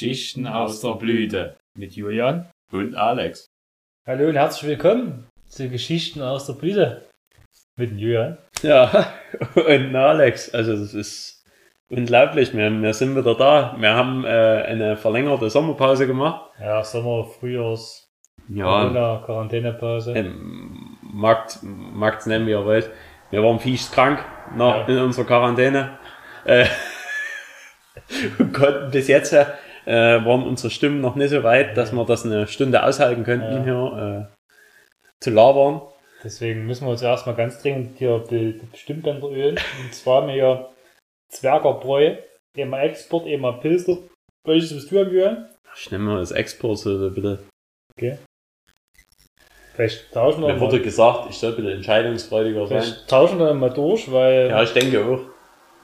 Geschichten aus der Blüte mit Julian und Alex. Hallo und herzlich willkommen zu Geschichten aus der Blüte mit Julian. Ja, und Alex. Also das ist unglaublich. Wir, wir sind wieder da. Wir haben äh, eine verlängerte Sommerpause gemacht. Ja, Sommer, Frühjahrs, Ja, Corona, Quarantänepause. ähm, Markt, Markt nennen wie ihr wollt. Wir waren fies krank nach, Ja. in unserer Quarantäne. Äh, und konnten bis jetzt äh, waren unsere Stimmen noch nicht so weit, dass wir das eine Stunde aushalten könnten, Ja. hier äh, zu labern. Deswegen müssen wir uns erstmal ganz dringend hier be- die Stimmbänder ölen. Und zwar haben wir hier Zwergerbräu, einmal Export, einmal Pilster. Welches bist du am Julian? Ich nehme mal das Export, so bitte. Vielleicht tauschen wir Mir wurde gesagt, ich soll bitte entscheidungsfreudiger sein. Vielleicht tauschen wir mal durch, weil Ja, ich denke auch.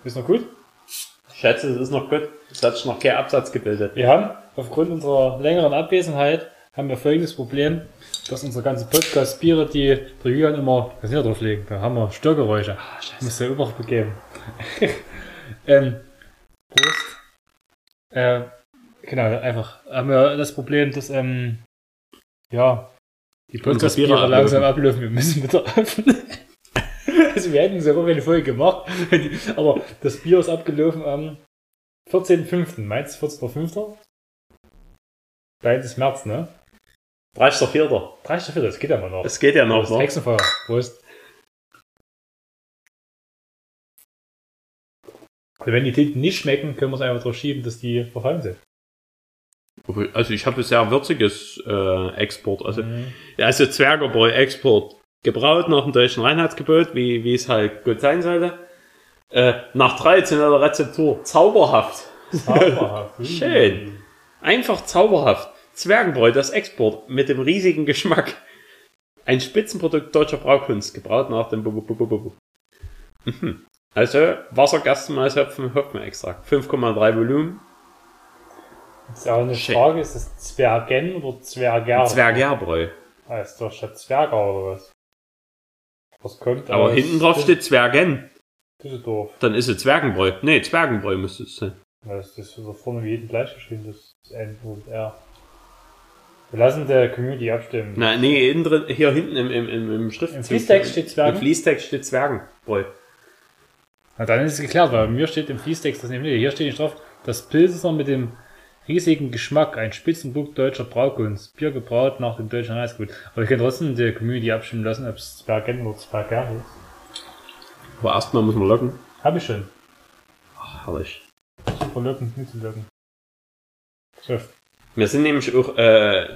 ist noch gut. Ich schätze, es ist noch gut. Es hat sich noch kein Absatz gebildet. Wir haben aufgrund unserer längeren Abwesenheit haben wir folgendes Problem, dass unsere ganze Podcast-Biere, die der Julian immer, das hier drauflegen, da haben wir Störgeräusche. Ah, Muss ja immer begeben. ähm, Prost. Äh, genau, einfach haben wir das Problem, dass, ähm, ja, die Podcast-Biere Biere langsam ablaufen. Wir müssen wieder öffnen. also wir hätten sogar eine Folge gemacht, aber das Bier ist abgelaufen am 14.05. Meinst du 14.05.? Deins ist März, ne? 30.04. 30.04. Das geht ja mal noch. Es geht ja noch. Das Ne? Hexenfeuer. Prost. Also wenn die Tinten nicht schmecken, können wir es einfach drauf schieben, dass die verfallen sind. Also ich habe sehr würziges äh, Export. Also, Mhm. ja, also Zwergerbräu Export. Gebraut nach dem deutschen Reinheitsgebot, wie, wie es halt gut sein sollte. Äh, nach traditioneller Rezeptur. Zauberhaft. Zauberhaft. Schön. Einfach zauberhaft. Zwergenbräu, das Export mit dem riesigen Geschmack. Ein Spitzenprodukt deutscher Braukunst, gebraut nach dem Bu- Bu- Bu- Bu- Bu. Mhm. Also Wasser, Gerstenmalzhopfen, Hopfenextrakt. 5,3 Volumen. Das ist auch eine Schön. Frage, ist das Zwergen oder Zwerger? Zwergerbräu. Ah, ist doch statt Zwerger oder was? Was kommt Aber hinten drauf steht Zwergen. Düsseldorf. Dann ist es Zwergenbräu. Nee, Zwergenbräu müsste es sein. Ja, Das ist so vorne wie jeden gleich geschrieben, das N und R. Wir lassen der Community abstimmen. Na, nee, innen drin, hier hinten im, im, im, im Schrift. Im Fließtext steht Zwergen? Im Fließtext steht Zwergenbräu. Na, dann ist es geklärt, weil bei mir steht im Fließtext das nämlich, hier steht nicht drauf, das Pilsner mit dem riesigen Geschmack, ein Spitzenpunkt deutscher Braukunst, Bier gebraut nach dem deutschen Heißgut. Aber ich kann trotzdem der Community abstimmen lassen, ob es Zwergen oder Zwerger ist. Aber erstmal muss man locken. Hab ich schon. Herrlich. Super locken, nicht zu locken. So, Wir sind nämlich auch, äh,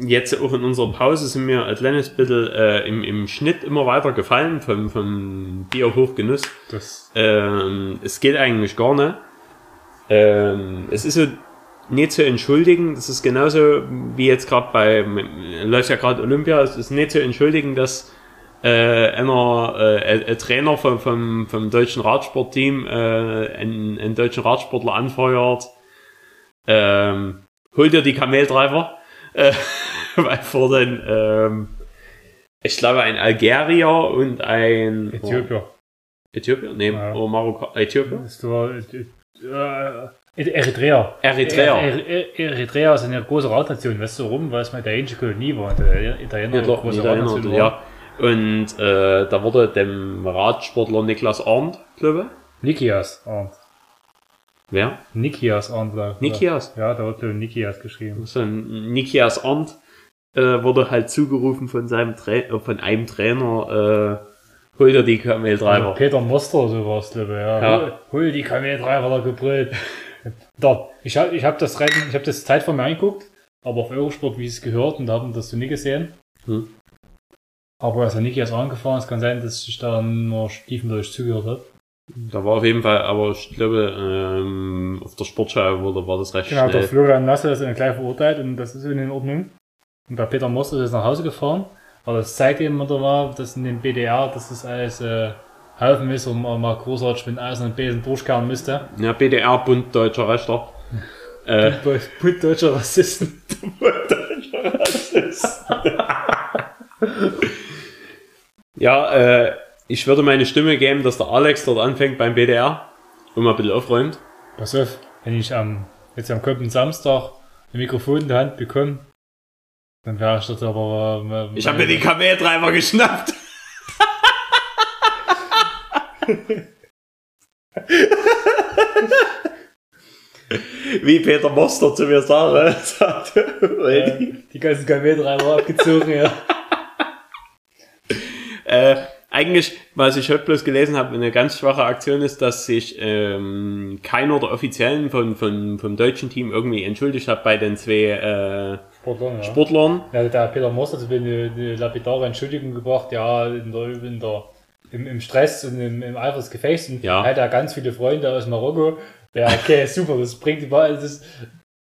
jetzt auch in unserer Pause sind wir ein kleines bisschen äh, im, im Schnitt immer weiter gefallen vom, vom Bier Hochgenuss. das, Ähm, es geht eigentlich gar nicht. Ähm, es ist so nicht zu entschuldigen, das ist genauso wie jetzt gerade bei, läuft ja gerade Olympia, es ist nicht zu entschuldigen, dass äh, einer, äh, ein, Trainer vom, vom, vom deutschen Radsportteam äh, einen, einen deutschen Radsportler anfeuert, ähm, hol dir die Kameldreifer, äh, weil vor den, ähm, ich glaube ein Algerier und ein Äthiopier. Äthiopier? Nee, Ja. oder Marokko, Äthiopier? Das war, äh, äh, Eritrea. Eritrea. Er, er, Eritrea ist eine große Radnation, weißt du warum? Weil es mal italienische Kolonie war. Der Italiener Ja, doch, große Italiener, Radnation ja. Und äh, da wurde dem Radsportler Niklas Arndt, glaube Nikias Arndt. ich. Wer? Nikias Arndt. war- Nikias? Ja, da wird Nikias geschrieben. So ein Nikias Arndt äh, wurde halt zugerufen von seinem Tra äh, von einem Trainer, äh, hol dir die Also Kameldreiber. Peter Moster, so war es, glaube ich. Ja. Ja. Hol, hol die Kameldreiber da gebrüllt. da, ich habe ich hab das Rennen, ich habe das Zeit von mir angeguckt, aber auf Eurosport, wie es gehört, und da haben wir das so nie gesehen. Hm. Aber als er Nikias angefahren ist, kann sein, dass ich da nur stiefmütterlich zugehört habe. Da war auf jeden Fall, aber ich glaube, ähm, auf der Sportschau wurde, war das recht Genau, der schnell. Florian Nasse ist dann gleich verurteilt und das ist in Ordnung. Und der Peter Moster ist nach Hause gefahren. Aber das zeigt eben wieder mal, dass in dem BDR, dass das alles äh, Haufen ist und man mal großartig mit Eisen und Besen durchkehren müsste. Ja, BDR, Bund Deutscher Rechter. äh, Bund deutscher Rassisten. Ja, äh, ich würde meine Stimme geben, dass der Alex dort anfängt beim BDR und mal ein bisschen aufräumt. Pass auf, wenn ich am jetzt am kommenden Samstag ein Mikrofon in der Hand bekommen, dann wäre ich dort aber. Äh, Ich habe mir den Kameltreiber geschnappt. Wie Peter Moster zu mir sagt, sagt äh, die ganzen Kameltreiber abgezogen, ja. Äh, eigentlich, was ich heute bloß gelesen habe, eine ganz schwache Aktion ist, dass sich ähm, keiner der Offiziellen von, von, vom deutschen Team irgendwie entschuldigt hat bei den zwei äh, Sportlern, ja. Sportlern. Ja, der Peter Moss hat eine, eine lapidare Entschuldigung gebracht, ja, in der, in der, im, im Stress und im, im Eifer des Gefechts. Und Ja. er hat ja ganz viele Freunde aus Marokko. Ja, okay, super, das bringt. Das ist,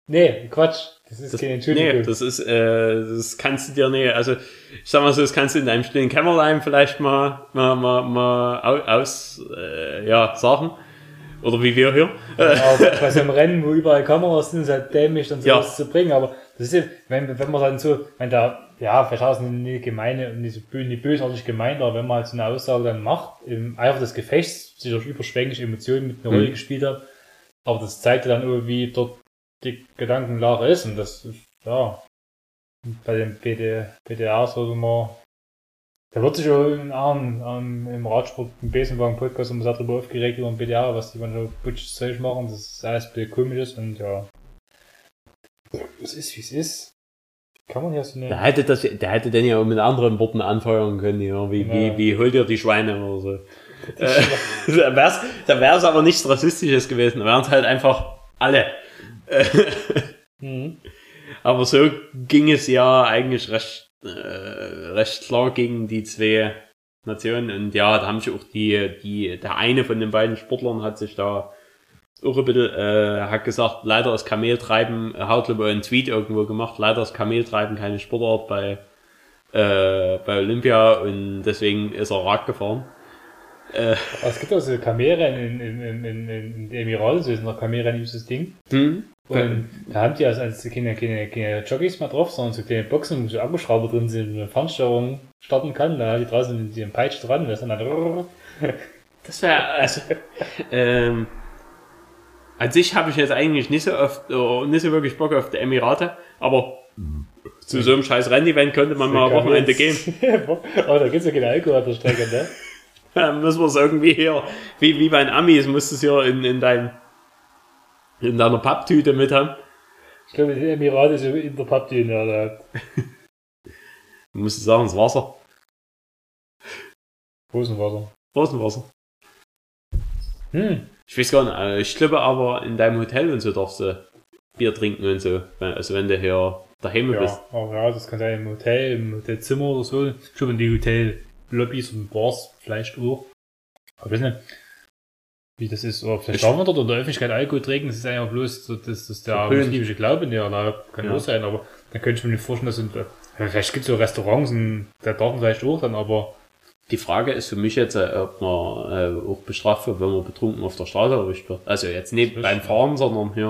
nee, Quatsch. Das ist Das, keine Entschuldigung. nee, das ist, äh, das kannst du dir nicht, also ich sag mal so, das kannst du in deinem stillen Kämmerlein vielleicht mal, mal, mal, mal au- aus, äh, ja, sagen. Oder wie wir hier. Aber bei so einem Rennen, wo überall Kameras sind, ist halt dämlich, dann Ja. sowas zu bringen. Aber das ist ja, wenn, wenn man dann so, wenn da, ja, vielleicht auch nicht gemeine und nicht nicht bösartig gemeint, aber wenn man halt so eine Aussage dann macht, im Eifer des Gefechts, sich durch überschwängliche Emotionen mit einer Mhm. Rolle gespielt hat, aber das zeigt ja dann irgendwie dort die Gedankenlage ist und das ist, ja, bei dem BD, BDR sollte man, da wird sich am, am, im Radsport, im Besenwagen-Podcast immer sehr darüber aufgeregt über den BDR, was die manchmal putsches Zeug machen, das ist alles ein bisschen komisch ist und ja. Es ist wie es ist. Kann man ja so Der eine. hätte das, der hätte den ja auch mit anderen Worten anfeuern können, ja, wie, Ja. wie, wie holt ihr die Schweine oder so. Äh, da wär's, da wär's aber nichts Rassistisches gewesen, da wären's halt einfach alle. Mhm. Aber so ging es ja eigentlich recht, äh, recht klar gegen die zwei Nationen. Und ja, da haben sich auch die, die, der eine von den beiden Sportlern hat sich da auch ein bisschen, äh, hat gesagt, leider ist Kameltreiben, hat ich einen Tweet irgendwo gemacht, leider ist Kameltreiben keine Sportart bei, äh, bei Olympia und deswegen ist er Rad gefahren. Aber es gibt auch so Kamelrennen in, in, in, in, in den Emiraten, so ist noch Kamelrennen dieses Ding. Hm? Und da haben die also, keine, keine, keine Jockeys mehr drauf, sondern so kleine Boxen, wo so Akkuschrauber drin sind, wo eine Fernsteuerung starten kann. Da die draußen mit dem Peitsch dran, das ist dann Das wäre, also, ähm, an sich habe ich jetzt eigentlich nicht so oft, äh, nicht so wirklich Bock auf die Emirate, aber zu so einem scheiß Rennevent könnte man mal am Wochenende gehen. Aber da gibt's ja keine Alkohol auf der Strecke, ne? Dann müssen wir es irgendwie hier, wie, wie bei den Amis, musst du es hier in, in dein, in deiner Papptüte mit haben. Ich glaube, die Emirate ist in der Pappdüne, ja, da. Du musst sagen, das Wasser. Hosenwasser. Rosenwasser. Hm. Ich weiß gar nicht, äh, ich glaube aber in deinem Hotel und so darfst du Bier trinken und so. Also wenn du hier daheim bist. Ja, aber ja, das kann sein im Hotel, im Hotelzimmer oder so. Ich glaube, in die Hotellobbys und Bars vielleicht auch. Aber ich weiß nicht, wie das ist. Oder vielleicht Ich- darf man dort in der Öffentlichkeit Alkohol trinken. Das ist auch bloß so, das, das der muslimische Glaube, der da kann Ja. auch sein. Aber dann könnte ich mir nicht vorstellen, dass in, ja, vielleicht gibt es so Restaurants, und da darf man vielleicht auch dann, aber Die Frage ist für mich jetzt, äh, ob man äh, auch bestraft wird, wenn man betrunken auf der Straße erwischt wird. Also jetzt nicht beim ist- Fahren, sondern hier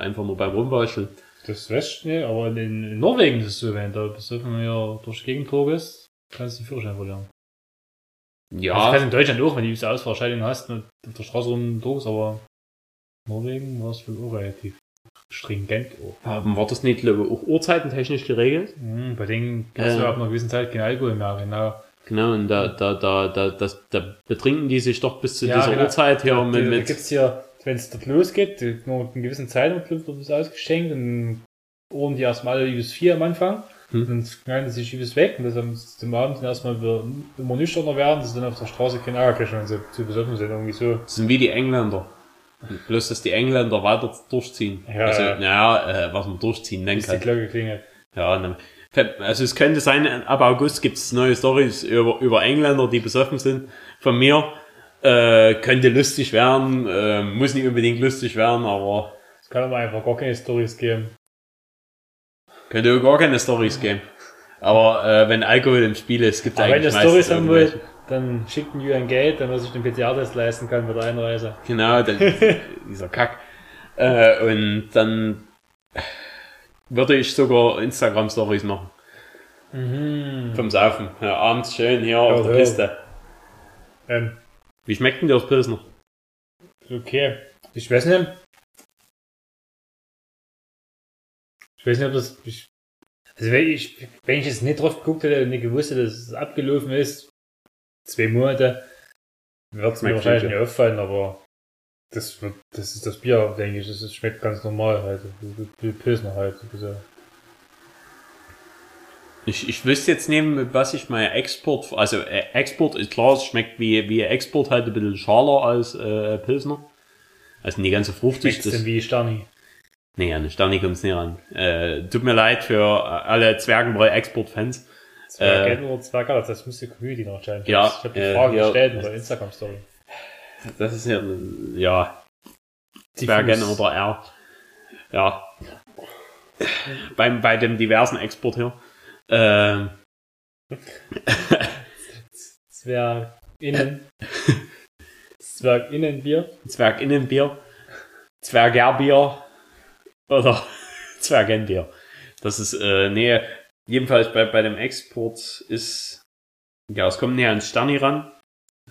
äh, einfach nur beim Rumbauscheln. das weiß ich nicht. Aber in, in Norwegen ist es so, wenn du besoffen hier durch die Gegend bist, kannst du den Führerschein verlieren. Ja, Also weiß in Deutschland auch, wenn du diese Ausfahrscheidung hast und auf der Straße rumdruckst, aber Norwegen war es wohl auch relativ stringent. Auch. haben wir das nicht glaube ich, auch uhrzeitentechnisch geregelt? Mhm, bei denen kannst Äh. du ab einer gewissen Zeit kein Alkohol mehr, genau. Genau, und da, da, da, da, das, da betrinken die sich doch bis zu Ja, dieser genau. Uhrzeit hier da, mit, da gibt's hier, wenn es dort losgeht, nur mit einer gewissen Zeit wird das ausgeschenkt und ohren die erstmal alle bis vier am Anfang. Hm. Dann knallen sie sich übelst weg und das am, zum Abend dann erstmal wieder immer nüchterner werden, dass sie dann auf der Straße keinen Ärger kriegen, wenn sie zu besoffen sind, irgendwie so. Das sind wie die Engländer. Bloß, dass die Engländer weiter durchziehen. Ja, also, ja. naja, äh, was man durchziehen nennen Bis die kann. Glocke klingelt. Ja, ne, also es könnte sein, ab August gibt es neue Stories über, über Engländer, die besoffen sind. Von mir äh, könnte lustig werden, äh, muss nicht unbedingt lustig werden, aber Es kann aber einfach gar keine Stories geben. Könnte auch gar keine Stories geben. Aber äh, wenn Alkohol im Spiel ist, gibt es Aber wenn ihr eigentlich Stories haben wollt, dann schickt mir ein Geld, damit ich den PCR-Test leisten kann bei der Einreise. Genau, dann, dieser Kack. Äh, und dann würde ich sogar Instagram-Stories machen. Mhm. Vom Saufen. Ja, abends schön hier auf der ja. Piste. Ähm, Wie schmeckt denn dir das Pilsner? okay. Ich weiß nicht. Ich weiß nicht, ob das. Ich, also wenn ich, wenn ich jetzt nicht drauf geguckt hätte und nicht gewusst hätte, dass es abgelaufen ist, zwei Monate, wird es mir wahrscheinlich nicht auffallen, aber das, wird- das ist das Bier, denke ich. Das ist, schmeckt ganz normal halt. Wie Pilsner halt. Bisschen. Ich, ich wüsste jetzt nicht, mit was ich mal Export, also äh, Export ist klar, es schmeckt wie, wie Export halt ein bisschen schaler als äh, Pilsner. Also nicht ganz so fruchtig. Schmeckt's denn wie Sterni? Nee, an den Sterni kommt's nicht ran. Äh, tut mir leid für alle Zwergenbräu-Export-Fans. Zwergen oder Zwerger, das müsste Community noch entscheiden. Ja, ich habe die äh, Frage ja. gestellt in der Instagram-Story. Das ist ja, ja, Zwergen oder R. Ja. Beim, bei dem diversen Export hier. Ähm, Zwerginnen. Zwerginnenbier. Zwerginnenbier, Zwergerbier oder Zwergenbier. Das ist, äh, nee, jedenfalls bei, bei dem Export ist, ja, es kommt näher ans Sterni ran.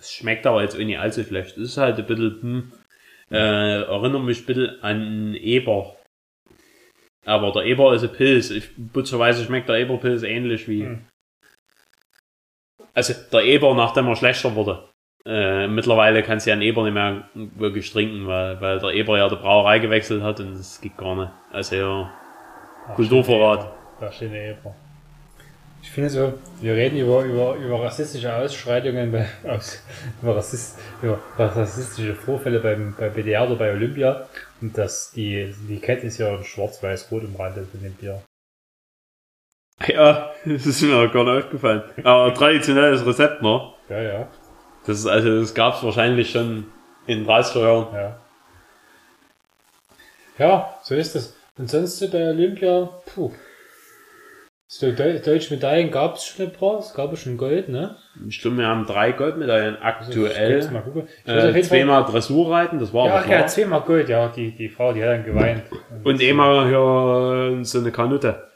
Es schmeckt aber jetzt nicht allzu schlecht. Es ist halt ein bisschen, hm, äh, erinnert mich ein bisschen an Eber. Aber der Eber ist ein Pilz. Ich, putzerweise schmeckt der Eberpilz ähnlich wie, Hm. also der Eber, nachdem er schlechter wurde. Äh, mittlerweile kannst du ja einen Eber nicht mehr wirklich trinken, weil, weil der Eber ja die Brauerei gewechselt hat und das geht gar nicht. Also ja, Ach, Kulturvorrat. Da steht eine Eber. Ich finde so, wir reden über, über, über rassistische Ausschreitungen, bei, aus, über, Rassist, über rassistische Vorfälle beim, bei BDR oder bei Olympia. Und dass die, die Kette ist ja schwarz-weiß-rot umrandet von dem Bier. Ja, das ist mir auch gar nicht aufgefallen. Aber traditionelles Rezept, ne? Ja, ja, Das ist also, das gab's wahrscheinlich schon in 30er Jahren. ja. Ja, so ist es. Und sonst so bei Olympia, puh. So Deu deutsche Medaillen gab es schon ein paar, es gab schon Gold, ne? Ich glaube, wir haben drei Goldmedaillen Also, Ich aktuell. auf Äh, zweimal Dressurreiten, das war Ja, aber ja, klar. zweimal Gold, ja, die, die Frau, die hat dann geweint. Und einmal hier so eine Kanute.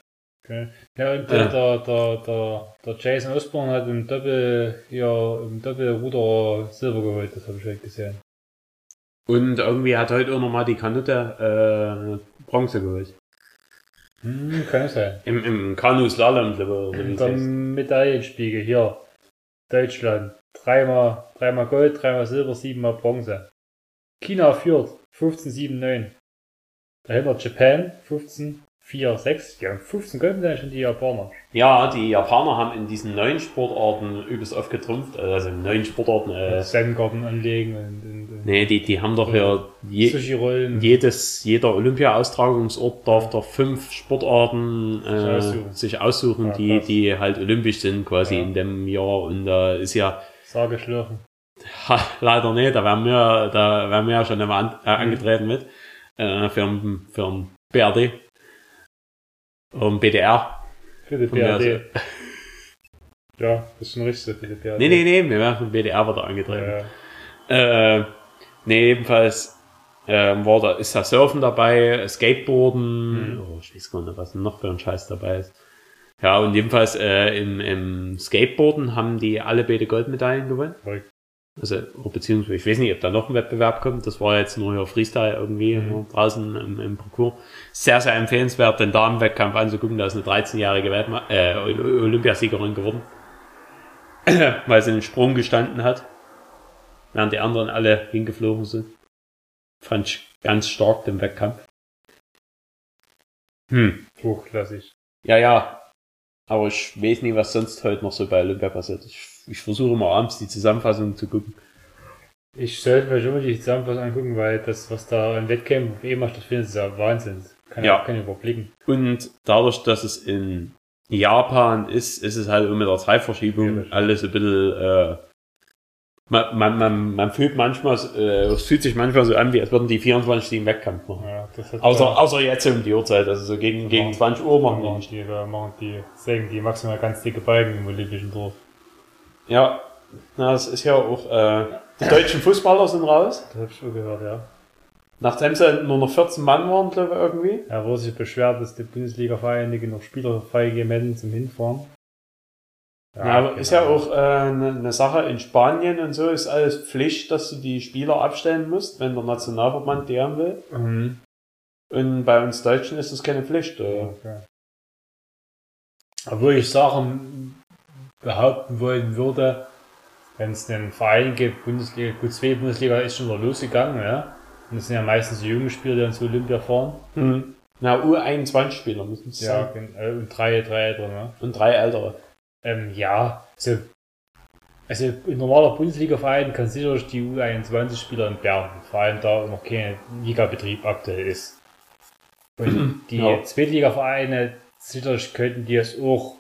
Okay. Ja, und der, der, der, der, Jason Osborne hat im Doppel, ja, im Doppelruder Silber geholt, das habe ich heute gesehen. Und irgendwie hat heute auch nochmal die Kanute äh, Bronze geholt. Hm, kann es sein. Im, im Kanu-Slalom, glaube ich, der. Medaillenspiegel hier. Deutschland. Dreimal, dreimal Gold, dreimal Silber, siebenmal Bronze. China führt. 15,79. Dahinter Japan. 15,46. Die haben 15 Goldmedaillen schon die Japaner. Ja, die Japaner haben in diesen neuen Sportarten übelst oft getrumpft. Also in neuen Sportarten. Äh, Zen-Garten anlegen und, und, und nee, die, die haben doch ja je, jedes, jeder Olympia-Austragungsort darf doch fünf Sportarten äh, Sich aussuchen. sich aussuchen, Ja, die, krass. die halt olympisch sind quasi Ja. in dem Jahr. Und da ist ja Sage schlürfen. Ha, leider nicht, da wären wir, da wären wir ja schon immer an, Mhm. äh, angetreten mit. Äh, für für BRD. Und BDR. Für die BRD. Ja, das ist schon richtig so für die BRD. Nee, nee, nee, wir wären für BDR wieder angetreten. Ja, Äh, nee, jedenfalls ähm, war da, ist da Surfen dabei, Skateboarden, Mhm. oh, ich weiß gar nicht, was noch für ein Scheiß dabei ist. Ja, und jedenfalls äh, im, im Skateboarden haben die alle beide Goldmedaillen gewonnen. verrückt. Also, beziehungsweise, ich weiß nicht, ob da noch ein Wettbewerb kommt. Das war jetzt nur hier Freestyle irgendwie Mhm. draußen im, im Parcours. Sehr, sehr empfehlenswert, den Damenwettkampf anzugucken. Da ist eine 13-jährige Weltme äh, Ol- Olympiasiegerin geworden. Weil sie einen Sprung gestanden hat. Während die anderen alle hingeflogen sind. Fand ich ganz stark den Wettkampf. Hm. Hochklassig. Ja, ja. Aber ich weiß nicht, was sonst heute noch so bei Olympia passiert. Ich, ich versuche mal abends die Zusammenfassung zu gucken. Ich sollte mir schon mal die Zusammenfassung angucken, weil das, was da im Wettkampf immer stattfindet, ist ja Wahnsinn. Kann Ja. ja. Kann ich überblicken. Und dadurch, dass es in Japan ist, ist es halt mit der Zeitverschiebung Schwierig. alles ein bisschen, äh, man, man, man, man fühlt manchmal, äh, es fühlt sich manchmal so an, wie als würden die 24 Stunden Wettkampf machen. Ja, Außer, außer jetzt um die Uhrzeit, also so gegen, gegen 20 Uhr machen die nicht. die, machen die, sägen die maximal ganz dicke Balken im Olympischen Dorf. Ja, na, das ist ja auch, äh, die deutschen Fußballer sind raus. Das hab ich schon gehört, ja. Nachdem sie nur noch 14 Mann waren, glaube ich, irgendwie. Er wurde sich beschwert, dass die Bundesliga-Vereine genug Spieler freigegeben hätten zum Hinfahren. Ja, aber genau. ist ja auch äh, eine ne Sache in Spanien und so, ist alles Pflicht, dass du die Spieler abstellen musst, wenn der Nationalverband die haben will. Mhm. Und bei uns Deutschen ist das keine Pflicht. Äh. Okay. Obwohl ich Sachen behaupten wollen würde, wenn es einen Verein gibt, Bundesliga, Q2 Bundesliga ist schon wieder losgegangen, ja. Und das sind ja meistens die jungen Spieler, die dann zu Olympia fahren. Hm. Na, U21-Spieler müssen es Ja, sein. gen- äh, und drei, drei ältere, ne? Und drei ältere. Ähm, ja, also, also ein normaler Bundesliga-Verein kann sicherlich die U21-Spieler entbehren, vor allem da noch kein Ligabetrieb aktuell ist. Und die Ja. Zweitliga-Vereine sicherlich könnten die es auch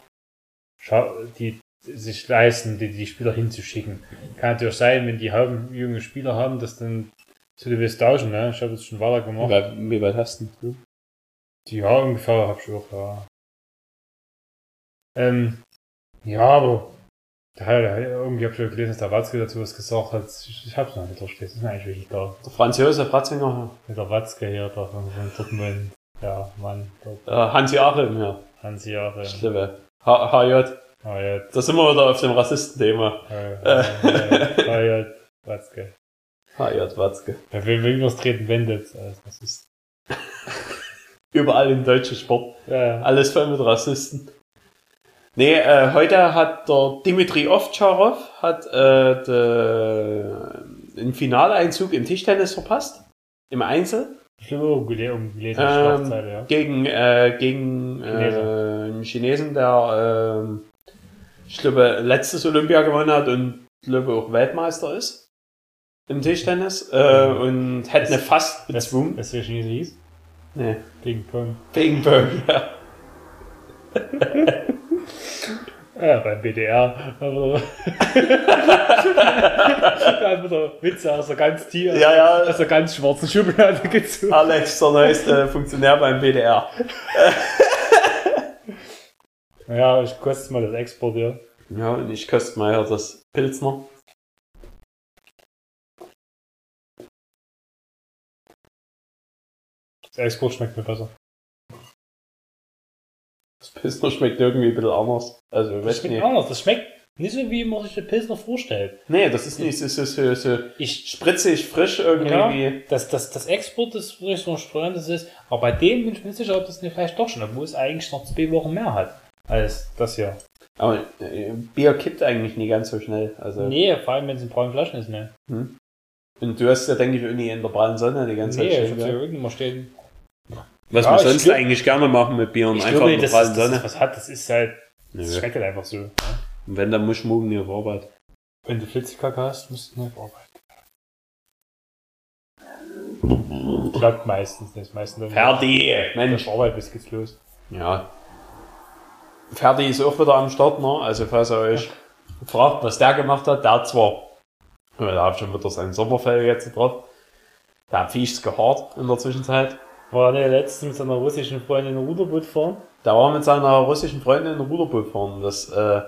die sich leisten, die, die Spieler hinzuschicken. Kann natürlich sein, wenn die haben, junge Spieler haben, dass dann zu du willst tauschen, ne? Ich habe das schon weiter Wie gemacht. weit, wie weit hast du? denn? Die ja, ungefähr hab ich auch, ja. Ähm, ja, aber da da, irgendwie hab ich schon gelesen, dass der Watzke dazu was gesagt hat. Ich, ich hab's noch nicht durchgelesen, ist mir eigentlich wirklich egal. Der Franz Josef Ratzinger, der Watzke hier, da von, Dortmund, ja, Mann, dort, äh, Hansi Achim, ja. Hansi Jahre. Schlimme. H HJ. Ah, ja, Da sind wir wieder auf dem Rassistenthema. äh, ah, ja, Watzke. HJ Watzke. Ja, wen, wen was treten wendet, also, das ist, Überall im deutschen Sport. ja, Alles voll mit Rassisten. Nee, äh, heute hat der Dimitri Ovtcharov hat äh, de, den Finaleinzug im Tischtennis verpasst. Im Einzel. ich habe auch gele- umgelesen, Ähm, ja. Gegen, äh, gegen äh, einen Chinesen, der ähm, ich glaube letztes Olympia gewonnen hat und ich glaube auch Weltmeister ist im Tischtennis äh, und hätte eine fast bezwungen. Weißt du, wie Chinese hieß? Nee, Ping Pong. Ping Pong, ja. Ja, beim BDR. Aber einfach der Witze aus der ganz tief, Ja, ja. aus der ganz schwarzen Schublade gezogen. Alex, der neueste Funktionär beim BDR. Ja, ich koste mal das Export hier. Ja, und ich koste mal das Pilzner. Das Export schmeckt mir besser. Das Pilzner schmeckt irgendwie ein bisschen anders. Also, Das schmeckt nicht. anders. Das schmeckt nicht so, wie man sich den Pilsner vorstellt. Nee, das ist nicht so, so, so, so Ich, spritzig, frisch irgendwie. ja, das, das, das Export ist wirklich so ein spannendes ist, aber bei dem bin ich mir nicht sicher, ob das nicht vielleicht doch schon, obwohl es eigentlich noch zwei Wochen mehr hat als das hier. Aber äh, Bier kippt eigentlich nie ganz so schnell. Also, Nee, vor allem wenn es in braunen Flaschen ist, ne? Und du hast ja, denke ich, irgendwie in der prallen Sonne die ganze Nee, Zeit ich stehen. hab's ja irgendwo stehen. Was Ja, wir ich sonst glaub- eigentlich gerne machen mit Bier und Ich einfach glaube, in der das Sonne. ist, was hat, das ist halt, das Nö. schmeckt halt einfach so. Ne? Und wenn, dann muss ich morgen nicht auf Arbeit. Wenn du Flitzekacke hast, musst du nicht arbeiten. Klappt meistens nicht. Meistens! Wenn Mensch! du Arbeit bist, geht's los. Ja. Ferdi ist auch wieder am Start, ne? Also, falls ihr euch fragt, was der gemacht hat, der hat zwar, der hat schon wieder sein Sommerfell jetzt drauf. Der hat Viechs gehaart in der Zwischenzeit. War der letzte mit seiner russischen Freundin Ruderboot fahren? Der war mit seiner russischen Freundin in Ruderboot fahren. Das äh,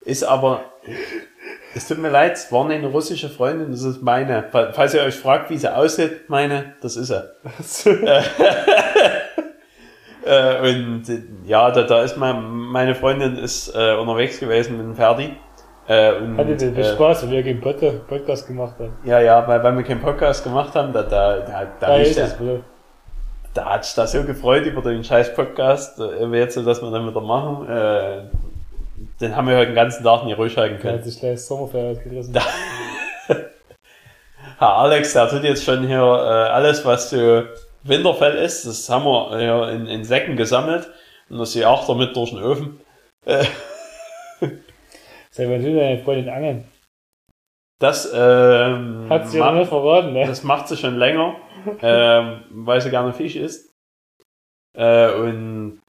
ist aber. Es tut mir leid, es war eine russische Freundin, das ist meine. Fall- Falls ihr euch fragt, wie sie aussieht, meine, das ist sie. äh, und ja, da, da ist mein, meine Freundin ist äh, unterwegs gewesen mit dem Ferdi. Äh, und, Hatte den äh, Spaß, weil wir gegen Podcast, Podcast gemacht haben. ja, ja, weil, weil wir keinen Podcast gemacht haben, da, da, da, da, Da ist es, bitte. da hat sich da so gefreut über den scheiß Podcast, äh, jetzt, dass wir dann wieder machen. Äh, den haben wir heute den ganzen Tag nicht ruhig halten Der hat können. sich gleich das Sommerfeld ausgerissen. Da- Herr Alex, der tut jetzt schon hier äh, alles, was so Winterfell ist, das haben wir hier in, in Säcken gesammelt und das hier auch damit durch den Ofen. Äh, Seit wann will deine Freundin angeln? das, ähm, Hat sie ja nicht verraten, ne? das macht sie schon länger, ähm, weil sie gerne Fisch isst. Äh, und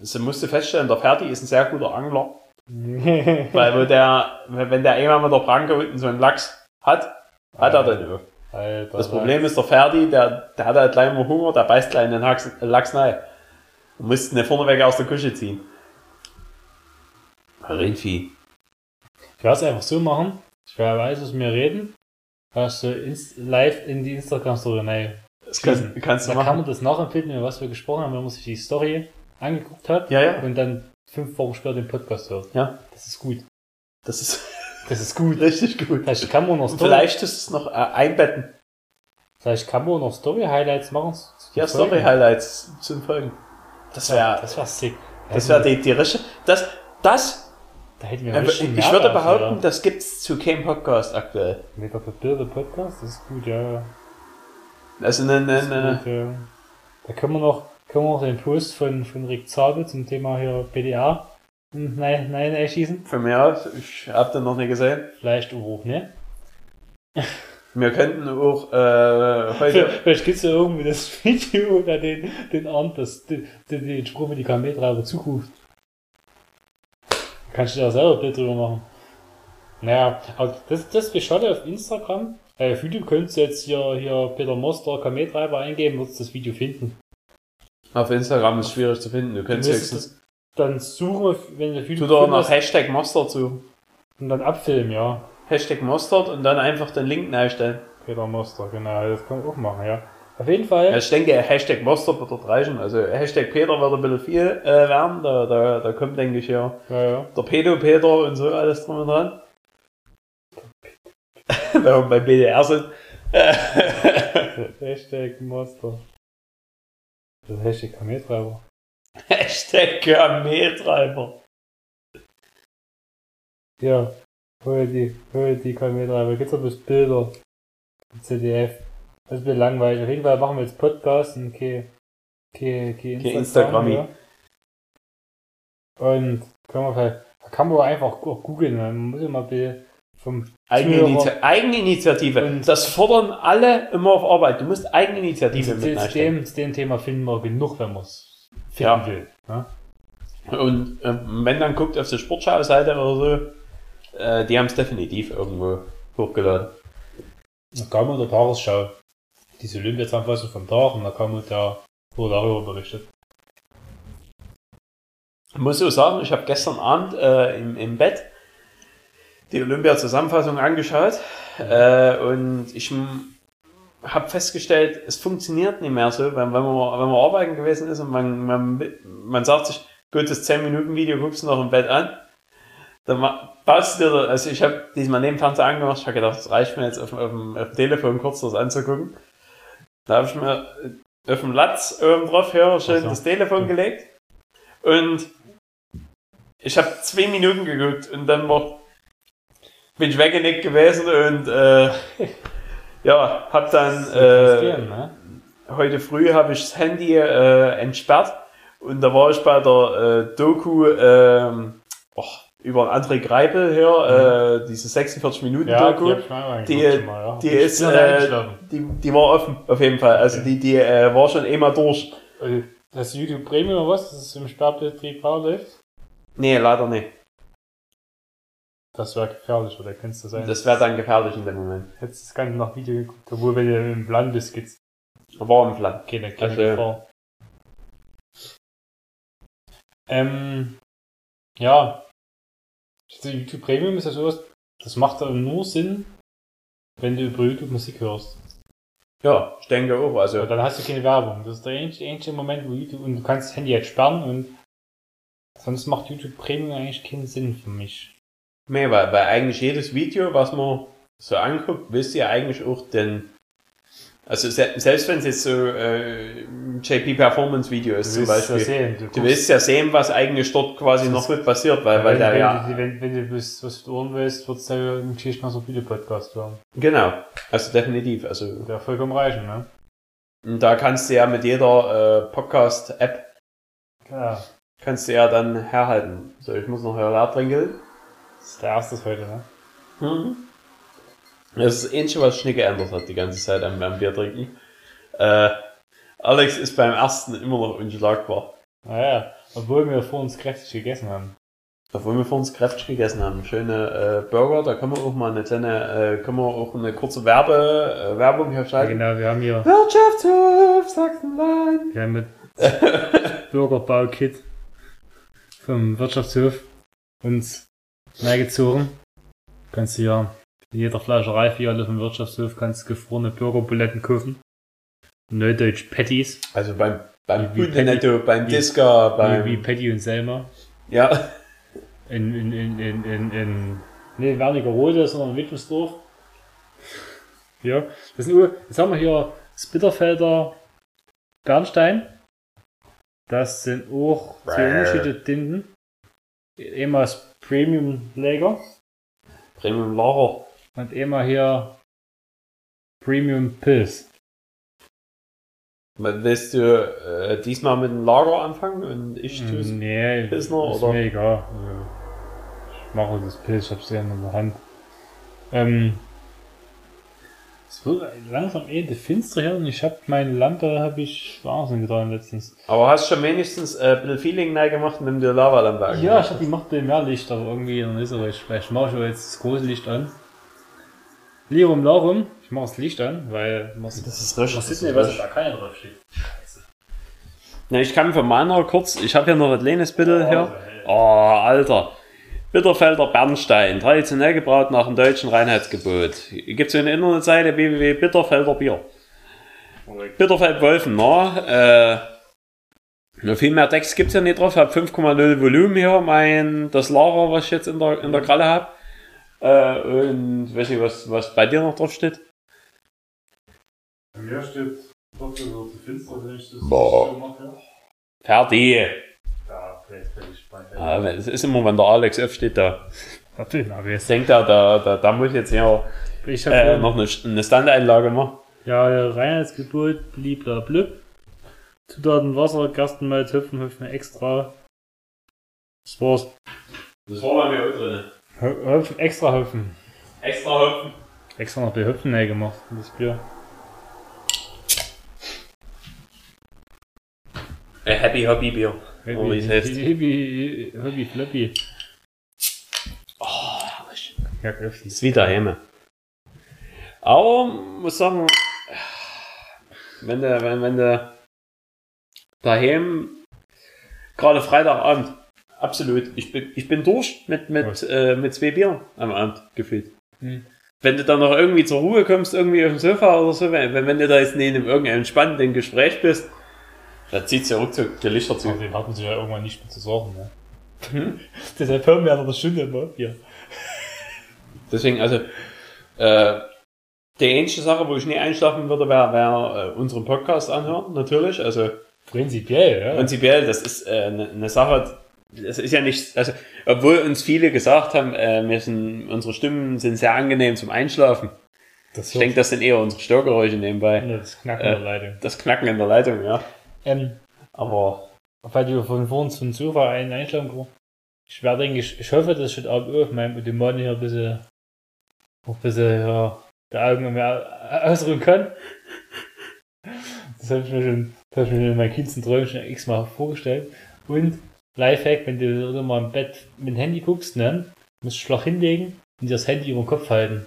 sie musste feststellen, der Ferdi ist ein sehr guter Angler. Weil der, wenn der einmal mit der Pranke unten so einen Lachs hat, hat er den auch. Alter, Das Problem ist, der Ferdi, der, der hat halt gleich mal Hunger, der beißt gleich in den Lachs, Lachs rein. Und musste ihn vorneweg aus der Küche ziehen. Rindvieh. Ich werde es einfach so machen. Ich werde weiß, was wir reden. Hast du live in die Instagram-Story rein. Das kannst, kannst Da du kann machen. man das nachempfinden, was wir gesprochen haben, wenn man sich die Story angeguckt hat Ja, ja. und dann fünf Wochen später den Podcast hört. Ja. Das ist gut. Das ist Das ist gut. richtig gut. Vielleicht kann man noch Und vielleicht ist es noch äh, einbetten. Vielleicht kann man noch Story-Highlights machen. Ja, Folgen. Story-Highlights zum Folgen. Das wäre Das wäre sick. das wär die, die richtige. Das, das, Da hätten wir äh, richtig ich würde Mehrwert, behaupten, ja. das gibt's zu keinem Podcast aktuell. Mit der Bilder Podcast, das ist gut, ja. Also ne, ne, ne, gut, ja. Da können wir noch, können wir noch den Post von, von Rick Zabel zum Thema hier PDA nein, nein, einschießen. von mir aus, ich hab den noch nicht gesehen. Vielleicht auch, ne? Wir könnten auch äh, heute. Vielleicht gibt's ja irgendwie das Video oder den, den Arndt, das, den, den, Spruch mit die Kameltreiber zuruft. Kannst du da selber ein Bild drüber machen. Naja, aber das, das ist schade auf Instagram. Äh, auf YouTube könntest du jetzt hier, hier Peter Moster Kameltreiber eingeben, würdest das Video finden. Auf Instagram ist schwierig zu finden. Du könntest höchstens. Dann suchen, wenn du auf Tu da noch findest, Hashtag Mustard zu. und dann abfilmen, ja. Hashtag Mustard und dann einfach den Link einstellen. Peter Moster, genau, das kann man auch machen, ja. Auf jeden Fall. Ja, ich denke, Hashtag Mustard wird dort reichen. Also Hashtag Peter wird ein bisschen viel äh, werden. Da, da, da kommt, denke ich, hier Ja, ja. der Pedo-Peter und so alles drum und dran. Wenn wir bei BDR sind. Hashtag Monster. Das Hashtag Kameltreiber. Hashtag Kameltreiber. Ja, hol die, hol die Kameltreiber. Gibt's doch bloß Bilder. CDF. Das ist ein bisschen langweilig. Auf jeden Fall machen wir jetzt Podcast und kein, kein, kein Kein Instagrammi. ja. Und können wir vielleicht, da kann man einfach auch googeln. Man muss ein bisschen vom Eigeniniti Zuhörer- Eigeninitiative. Und- das fordern alle immer auf Arbeit. Du musst Eigeninitiative zu, mit zu, dem, zu dem Thema finden wir genug, wenn man es Ja. will. Ne? Und ähm, wenn dann guckt auf die Sportschau-Seite oder so, äh, die haben es definitiv irgendwo hochgeladen. Da kam man der Tagesschau. Diese Olympia-Zusammenfassung vom Tag und da kam da, wurde darüber berichtet. Ich muss so sagen, ich habe gestern Abend äh, im, im Bett die Olympia-Zusammenfassung angeschaut äh, und ich habe festgestellt, es funktioniert nicht mehr so, wenn, wenn, man, wenn man arbeiten gewesen ist und man, man, man sagt sich, gut, das 10-Minuten-Video guckst du noch im Bett an, dann baust du dir, da- also ich habe diesmal neben Fernseher angemacht, ich habe gedacht, es reicht mir jetzt auf, dem- auf, dem, auf dem Telefon kurz das anzugucken. Da habe ich mir auf dem Latz oben drauf hier schön so. das Telefon gelegt und ich habe zwei Minuten geguckt und dann war, bin ich weggenickt gewesen und äh, ja, hab dann äh, ne? heute früh habe ich das Handy äh, entsperrt und da war ich bei der äh, Doku ähm, oh, über André Greipel hier, äh, diese 46 Minuten Ja, Doku. die, Die, ja. die ist, äh, die, die war offen, auf jeden Fall. Also Okay. die, die äh, war schon immer durch. Das YouTube Premium oder was? Das ist im Sperrbetrieb läuft? Nee, leider nicht. Das wäre gefährlich, oder kennst du sein? Das wäre dann gefährlich in dem Moment. Hättest das Ganze nach Video geguckt, obwohl wenn du im Plan bist, gibt's War im Plan. keine, keine Also- Gefahr. Ähm, ja. YouTube Premium ist ja sowas, das macht aber nur Sinn, wenn du über YouTube Musik hörst. Ja, ich denke auch. Also Aber dann hast du keine Werbung. Das ist der einzige, einzige Moment, wo YouTube, und du kannst das Handy jetzt sperren und sonst macht YouTube Premium eigentlich keinen Sinn für mich. Nee, weil, weil eigentlich jedes Video, was man so anguckt, wisst ihr eigentlich auch den. Also se selbst wenn es jetzt so äh, JP Performance Video ist zum Beispiel, ja sehen. Du, du willst ja sehen, was eigentlich dort quasi noch mit passiert, weil, weil wenn, der wenn, ja. du, wenn, wenn du was, was hören willst, würdest du ja im Geschichten noch so viele Podcast hören. Genau, also definitiv. Also Der vollkommen reichen, ne? und da kannst du ja mit jeder äh, Podcast-App Ja. kannst du ja dann herhalten. So, ich muss noch leer trinken. Das ist der erste heute, ne? Mhm. Das ist das Einzige, was nicht geändert hat die ganze Zeit am, am Bier trinken. Äh, Alex ist beim ersten immer noch unschlagbar. Naja, obwohl wir vor uns kräftig gegessen haben. Obwohl wir vor uns kräftig gegessen haben. Schöne äh, Burger, da können wir auch mal eine kleine, äh, können wir auch eine kurze Werbe, äh, Werbung hier Ja, genau, wir haben hier, Wirtschaftshof Sachsenland. wir haben mit Bürgerbaukit vom Wirtschaftshof uns reingezogen. Kannst du ja in jeder Fleischerei Filiale vom Wirtschaftshof kannst gefrorene Burgerbuletten kaufen. Neudeutsch Patties, Also beim, beim Wie- wie Hundenetto, beim wie- Disco, beim, wie, wie Patty und Selma. ja, In, in, in, in, in, in nee, Wernigerode, sondern in Wittmesdorf. Ja, das sind, jetzt haben wir hier das Bitterfelder Bernstein. Das sind auch zwei unterschiedliche Tinten. Einmal das Premium Lager Premium Lager. und einmal hier Premium Pilz. Willst du äh, diesmal mit dem Lager anfangen und ich tue es? Nee, Pilsner, ist oder? mir egal. Ich mache das Pilz, ich hab's gerne in der Hand. Ähm, es wird langsam eh finster hier und ich habe meine Lampe habe ich Wahnsinn getan letztens. Aber hast schon wenigstens äh, ein bisschen Feeling rein gemacht, nimm dir Lavalampe an. Ja, ich hab die macht mehr Licht, aber irgendwie noch nicht so richtig. Vielleicht mache ich aber jetzt das große Licht an. Lirum Larum, ich mache das Licht an, weil Das ist richtig. sieht ist nicht, was da keiner drauf steht. Na, ich kann von meiner kurz, ich habe hier noch ein kleines Bittel Oh, hier. hey. Oh, Alter. Bitterfelder Bernstein, traditionell gebraut nach dem deutschen Reinheitsgebot. Gibt es eine Internetseite www.bitterfelder Bier. Bitterfeld Wolfen, na, äh, nur viel mehr Text gibt's ja nicht drauf. Hab 5,0 Volumen hier, mein, das Lager, was ich jetzt in der, in der Kralle hab. Äh, und weiß nicht, was, was bei dir noch drauf steht. Bei mir steht ich Boah. so mache. Fertig. Ja, vielleicht ich bei Ja, es ist immer, wenn der Alex da Natürlich, aber jetzt. denkt er, da, da, da muss ich jetzt hier Ich äh, noch eine, eine Standeinlage machen. ja, ja, Reinheitsgebot, bliblablub. Zutaten Wasser, Gerstenmalz, Hüpfen, Hüpfen extra. Das war's. Das war bei mir auch drin. Hüpfen, extra Hüpfen. Extra Hopfen. Extra noch die Hüpfen gemacht, das Bier. Äh, Happy Hobby Bier. Oh, wie es heißt. Hobby, Hobby Floppy. Oh. Ja. Ist wieder Häme. Aber muss sagen, wenn du, wenn, wenn du daheim, gerade Freitagabend, absolut, ich bin, ich bin durch mit, mit, äh, mit zwei Bier am Abend gefühlt. Hm. Wenn du dann noch irgendwie zur Ruhe kommst, irgendwie auf dem Sofa oder so, wenn, wenn du da jetzt neben irgendeinem spannenden Gespräch bist, da zieht ja ruckzuck die Lichter zu. Den hat man sich ja irgendwann nicht mehr zu sagen, ne? Deshalb hören wir ja noch eine Stunde immer Bier. Deswegen, also, äh, die einzige Sache, wo ich nie einschlafen würde, wäre wär, äh, unseren Podcast anhören, natürlich. Also, Prinzipiell, ja. prinzipiell, das ist äh, eine ne Sache, das ist ja nicht, also, obwohl uns viele gesagt haben, äh, wir sind, unsere Stimmen sind sehr angenehm zum Einschlafen. das Ich denke, das sind eher unsere Störgeräusche nebenbei. das Knacken Äh. der Leitung. Das Knacken in der Leitung, ja. Ähm, Aber, weil du von vorn zum Sofa einen Einschlagen gemacht Ich werde eigentlich, ich hoffe, dass ich heute Abend auf meinem Automaten hier ein bisschen, ein bisschen, ja, die Augen mehr ausruhen kann. Das habe ich mir schon, das habe ich mir in meinen kindsten Träumen schon x-mal vorgestellt. Und Lifehack, wenn du irgendwann mal im Bett mit dem Handy guckst, ne, musst du Schlag hinlegen und dir das Handy über den Kopf halten.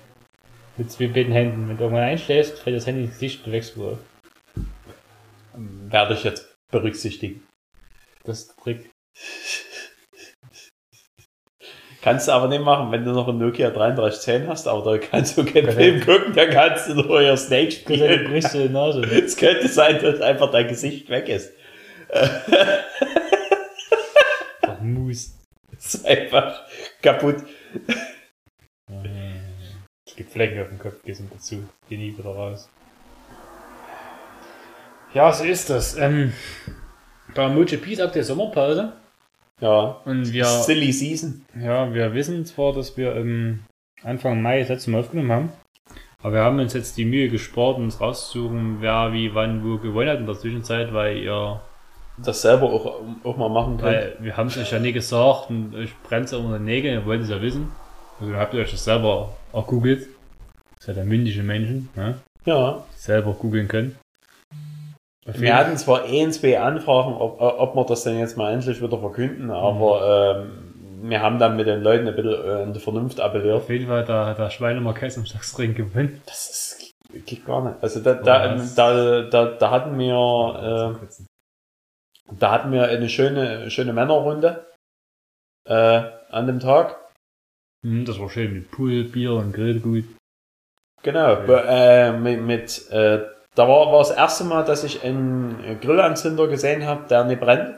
Mit zwei beiden Händen. Wenn du irgendwann einschläfst, fällt das Handy ins Gesicht und wächst wohl. Werde ich jetzt berücksichtigen. Das ist der Trick. Kannst du aber nicht machen, wenn du noch ein Nokia 3310 hast, aber da kannst du keinen Film gucken, da kannst du nur ihr Snake spielen. brichst du die Nase. Es könnte sein, dass einfach dein Gesicht weg ist. Mus. Ist einfach kaputt. Es gibt Flecken auf dem Kopf, die sind dazu. Geh nie wieder raus. Ja, so ist das. Ähm, bei MotoGP ist aktuell Sommerpause. Ja. Und wir, Silly Season. ja, wir wissen zwar, dass wir im Anfang Mai das letzte Mal aufgenommen haben. Aber wir haben uns jetzt die Mühe gespart, uns rauszusuchen, wer wie wann wo gewonnen hat in der Zwischenzeit, weil ihr, Das selber auch, auch mal machen könnt. weil wir haben es euch ja nie gesagt und euch brennt es unter den Nägeln, ihr wollt es ja wissen. Also habt ihr euch das selber auch googelt. Sind ja mündige Menschen, ne? Ja. selber googeln können. Wir hatten zwar ein, zwei Anfragen, ob, ob wir das denn jetzt mal endlich wieder verkünden, aber ähm, wir haben dann mit den Leuten ein bisschen äh, in die Vernunft appelliert. Auf jeden Fall da hat der Schweinemarquez am Sachsring gewonnen. Das ist, geht gar nicht. Also da, da, da, da, da hatten wir, äh, da hatten wir eine schöne, schöne Männerrunde äh, an dem Tag. Hm, das war schön mit Pool, Bier und Grillgut. Genau, Okay. äh, mit, mit äh, da war, war das erste Mal, dass ich einen Grillanzünder gesehen habe, der nicht brennt.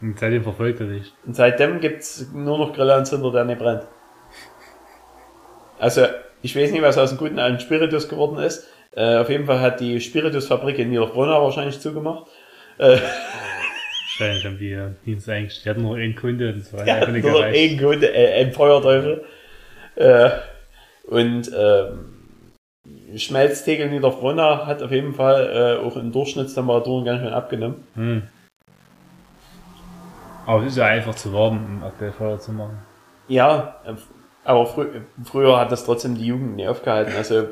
Und seitdem verfolgt er dich. Und seitdem gibt's nur noch Grillanzünder, der nicht brennt. Also, Ich weiß nicht, was aus dem guten alten Spiritus geworden ist. Äh, auf jeden Fall hat die Spiritusfabrik in Niederbrunna wahrscheinlich zugemacht. Äh, Wahrscheinlich haben die Dienst eingestellt. Die hatten nur einen Kunde, das war ja, nur noch gereicht. ein, Kunde, äh, ein Feuerteufel. Äh, und ähm, Schmelztegel Niederbrunna hat auf jeden Fall äh, auch in Durchschnittstemperaturen ganz schön abgenommen. Hm. Aber es ist ja einfach zu warm, um aktuell Feuer zu machen. Ja, äh, aber frü früher hat das trotzdem die Jugend nie aufgehalten. Also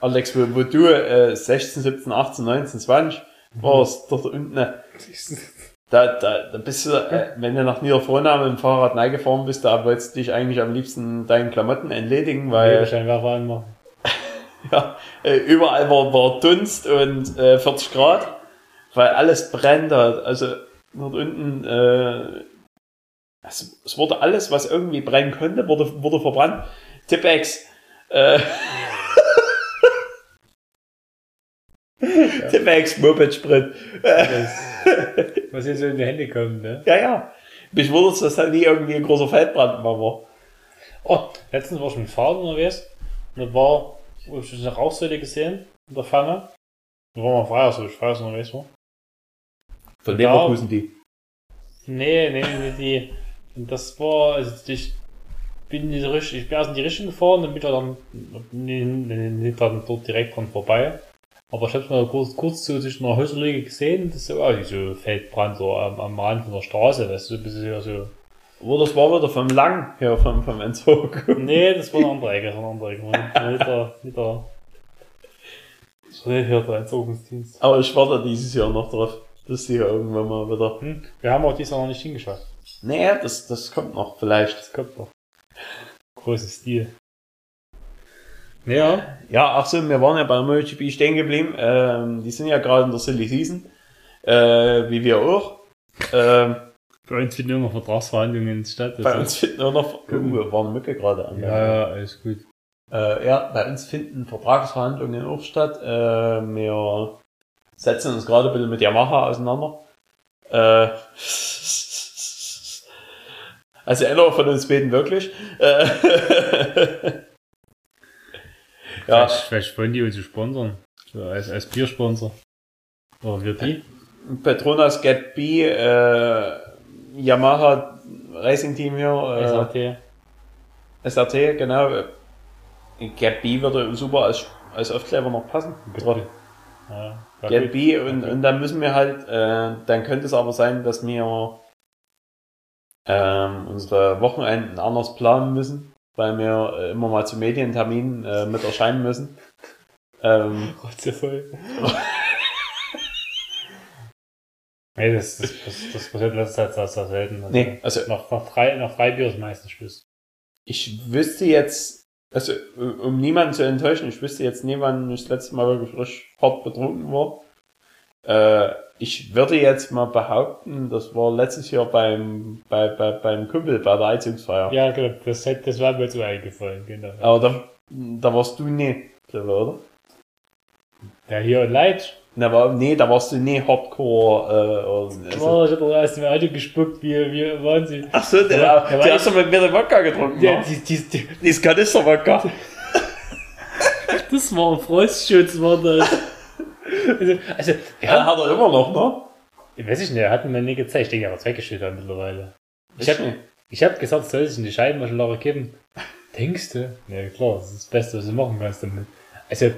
Alex, wo, wo du äh, 16, 17, 18, 19, 20 warst, dort unten, äh, da, da, da bist du, äh, wenn du nach Niederfrohnau mit dem Fahrrad neigefahren bist, da wolltest du dich eigentlich am liebsten deinen Klamotten entledigen, Weil weil wahrscheinlich Werfer anmachen. ja, äh, überall war, war Dunst und äh, 40 Grad, weil alles brennt hat. Also dort unten, äh, es, es wurde alles, was irgendwie brennen konnte, wurde, wurde verbrannt. Tippex, äh, Tippex, Moped-Sprit. Was jetzt so in die Hände kommt, ne? ja, ja. Mich wundert dass da nie irgendwie ein großer Feldbrand war. Oh, letztens war ich mit dem Fahrrad unterwegs und da war, ich eine Rauchsäule gesehen, in der Pfanne. Da war mal Freier, so ich weiß unterwegs war. Von Ja. Leverkusen die. Nee, nee, nee, die. Das war, also ich bin in die Richtung, ich bin erst in die Richtung gefahren und bin da dann nee, nee, nee, nicht dann dort direkt dran vorbei. Aber ich hab's mal kurz, kurz so zwischen einer Häuserlege gesehen, das ist so, ah, so Feldbrand so am, am Rand von der Straße, weißt du, so ein bisschen so. Wo das war wieder vom Lang, hier vom, vom Entzug. Nee, das war eine andere Ecke, eine andere Ecke. Mit der, mit der, so hier der Entsorgungsdienst. Aber ich warte dieses Jahr noch drauf, dass die hier irgendwann mal wieder. Hm? Wir haben auch dieses Jahr noch nicht hingeschaut. Nee, das, das kommt noch, vielleicht. Das kommt noch. Großes Stil. Ja, Ja, ach so, wir waren ja bei MotoGP stehen geblieben. Ähm, die sind ja gerade in der Silly Season. Äh, wie wir auch. Ähm, bei uns finden immer Vertragsverhandlungen statt. bei also- uns finden auch noch. Oh, war eine Mücke gerade an. Ja, ja, alles gut. Äh, ja, bei uns finden Vertragsverhandlungen auch statt. Äh, wir setzen uns gerade ein bisschen mit Yamaha auseinander. Äh, also einer von uns beten wirklich. Äh, ja, Vielleicht, vielleicht wollen die uns sponsern. So als, als Biersponsor. Oder wir die? Petronas Get B, äh, Yamaha Racing Team hier, äh, SAT. SRT, genau. Get B würde super als, als Aufkleber noch passen. Ja, ja gut. B und, und dann müssen wir halt, äh, dann könnte es aber sein, dass wir ähm, unsere Wochenenden anders planen müssen, weil wir äh, immer mal zu Medienterminen äh, mit erscheinen müssen. Ähm, Rotze voll. Nee, das, das, das, das passiert letzter Zeit sehr selten. Also nee, also Nach, nach, Frei, nach Freibier ist meistens Schluss. ich wüsste jetzt, also um niemanden zu enttäuschen, ich wüsste jetzt nie, wann ich das letzte Mal wirklich frisch hart betrunken war. Äh, ich würde jetzt mal behaupten, das war letztes Jahr beim, bei, bei, beim Kumpel bei der Einzugsfeier. Ja, genau, das, hätte- das war mir so eingefallen, genau. Aber da, da warst du nie, glaube ich, oder? Ja, hier und Leid. Na, aber, nee, da warst du nie Hardcore. Äh, oder, also. Oh, ich hab doch aus dem Auto gespuckt, wie, wie Wahnsinn. Ach so, der, Ja, der, aber hast du mit mir den Wodka getrunken. Ja, Ja, die, die, die, Dieses Kanister-Wodka. das war ein Frostschutz, war das. Also, also Ja, hat er immer noch, ne? ich weiß ich nicht, er hat mir nie gezeigt, ich denke, er hat es weggeschüttet mittlerweile. Ich Echt hab, nicht? ich hab gesagt, soll ich in die Scheibenwaschlager kippen? Denkst du? Ja, klar, das ist das Beste, was du machen kannst damit. Also,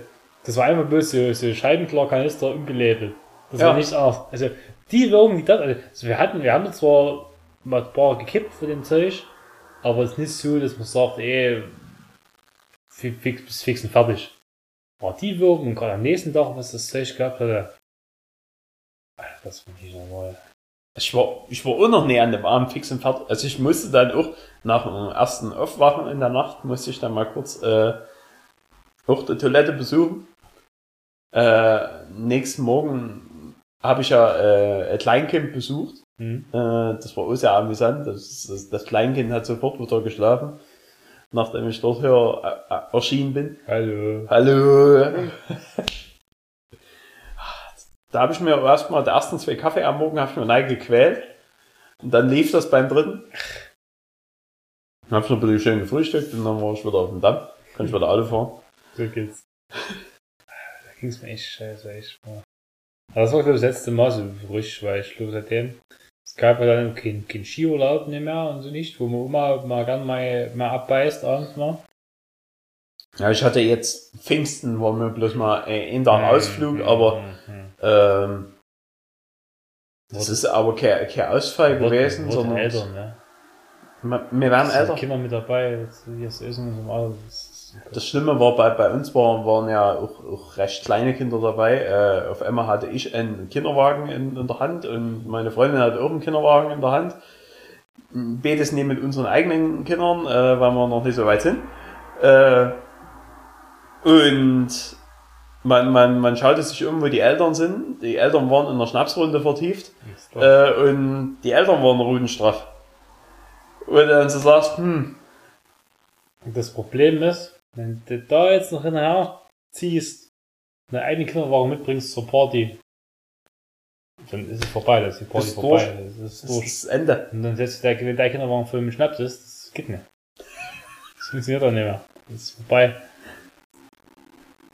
das war einfach bloß so, so Scheibenklarkanister umgelabelt. Das Ja. war nichts anderes. Also, die Wirkung, die das, also, also wir hatten, wir haben zwar mal ein paar gekippt für den Zeug, aber es ist nicht so, dass man sagt, ey, fi- fix, bis fix und fertig. War die Wirkung, gerade am nächsten Tag, was das Zeug gehabt hatte, Alter, das war nicht normal. Ich war, ich war auch noch nie an dem Abend fix und fertig. Also ich musste dann auch nach dem ersten Aufwachen in der Nacht, musste ich dann mal kurz äh, auch die Toilette besuchen. Äh, nächsten Morgen habe ich ja äh, ein Kleinkind besucht. Hm? Äh, das war auch sehr amüsant. Das, das, das Kleinkind hat sofort wieder geschlafen, nachdem ich dort hier äh, äh, erschienen bin. Hallo. Hallo. Da habe ich mir erstmal die ersten zwei Kaffee am Morgen habe ich mir rein gequält. Und dann lief das beim dritten. Dann habe ich noch ein bisschen schön gefrühstückt und dann war ich wieder auf dem Damm. Kann ich wieder Auto fahren. So geht's. Da ging's mir echt scheiße, echt mal. Aber das war, glaube ich, das letzte Mal so frisch, weil ich glaube, seitdem, es gab ja dann kein, kein Skiurlaub nicht mehr und so nicht, wo man immer mal gern mal, mal abbeißt abends mal. Ja, ich hatte jetzt Pfingsten, war mir bloß mal äh, in der Ausflug, aber Mhm. ähm, das ist aber kein, kein Ausfall gewesen, Wurden sondern älter, ne? wir wir werden Es älter. Kinder mit dabei, jetzt hier ist Essen und so Alter, das Schlimme war, bei, bei uns waren, waren ja auch, auch recht kleine Kinder dabei. Äh, auf einmal hatte ich einen Kinderwagen in, in der Hand und meine Freundin hatte auch einen Kinderwagen in der Hand. Beides neben mit unseren eigenen Kindern, äh, weil wir noch nicht so weit sind. Äh, und man, man, man schaute sich um, wo die Eltern sind. Die Eltern waren in der Schnapsrunde vertieft äh, und die Eltern waren rudenstraff. Und dann so sagst, hm, das Problem ist, wenn du da jetzt noch hinterher ziehst, eine eigene Kinderwagen mitbringst zur Party, dann ist es vorbei, dann ist die Party Ist vorbei. durch. Das ist das durch. ist das Ende. Und dann setzt der, wenn der Kinderwagen voll mit Schnaps ist, das geht nicht. Das funktioniert doch nicht mehr. Das ist vorbei.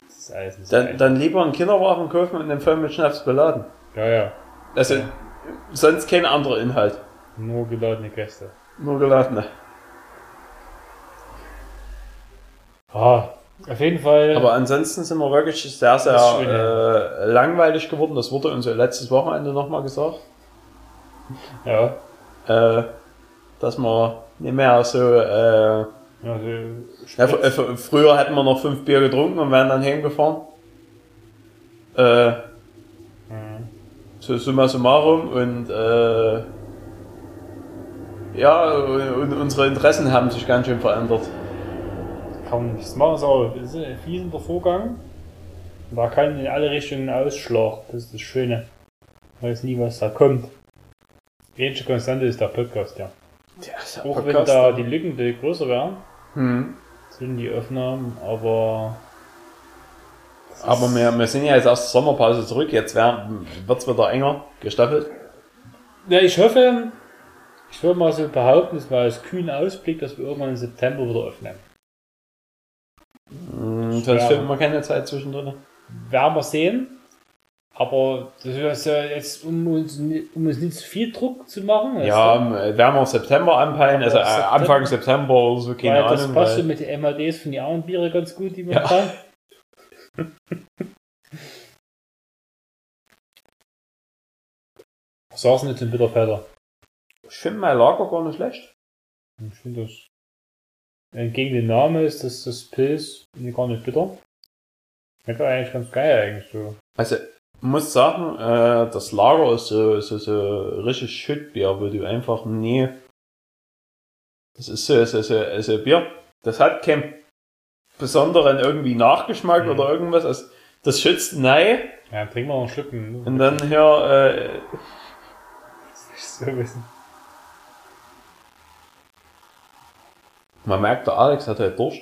Das ist alles nicht so Dann, dann lieber einen Kinderwagen kaufen und den voll mit Schnaps beladen. Ja, ja. Also, sonst kein anderer Inhalt. Nur geladene Gäste. Nur geladene. Ah, auf jeden Fall. Aber ansonsten sind wir wirklich sehr, sehr schön, äh, langweilig geworden. Das wurde uns ja letztes Wochenende nochmal gesagt. ja. Äh, dass wir nicht mehr so... Äh, ja so ja, fr- fr- früher hätten wir noch fünf Bier getrunken und wären dann heimgefahren. Äh, Mhm. so summa summarum und äh, ja, und unsere Interessen haben sich ganz schön verändert. Kann man nichts machen, ist aber ist ein fließender Vorgang. Da kann in alle Richtungen Ausschlag. Das ist das Schöne. Man weiß nie, was da kommt. Die einzige Konstante ist der Podcast, ja. Ja, Auch wenn da die Lücken viel größer werden, hm. sind die Aufnahmen, aber Aber wir, wir sind ja jetzt aus der Sommerpause zurück, jetzt wird es wieder enger gestaffelt. Ja, ich hoffe, ich würde mal so behaupten, es war als kühnen Ausblick, dass wir irgendwann im September wieder öffnen. Hm, Sonst finden wir keine Zeit zwischendrin. Werden wir sehen. Aber das ist ja jetzt, um uns, um uns nicht zu viel Druck zu machen. Ja, ähm, werden wir September anpeilen, also September. Anfang September oder so, keine weil das Ahnung. passt Weil, mit den MADs von den anderen Biere ganz gut, die wir Ja. haben. Was sagst du denn zum Bitterfelder? ich finde mein Lager gar nicht schlecht. Ich finde das. Entgegen dem Namen ist das, das Pilz gar nicht bitter. Schmeckt eigentlich ganz geil eigentlich so. Also, muss sagen, äh, das Lager ist so, so, so richtig Schüttbier, wo du einfach nie. Das ist so, so, so, so Bier. Das hat keinen besonderen irgendwie Nachgeschmack Mhm. oder irgendwas. Also, das schützt nein. Ja, trinken wir noch einen Schluck. ne? Und dann hier, äh, so wissen. Man merkt, der Alex hat halt Durst.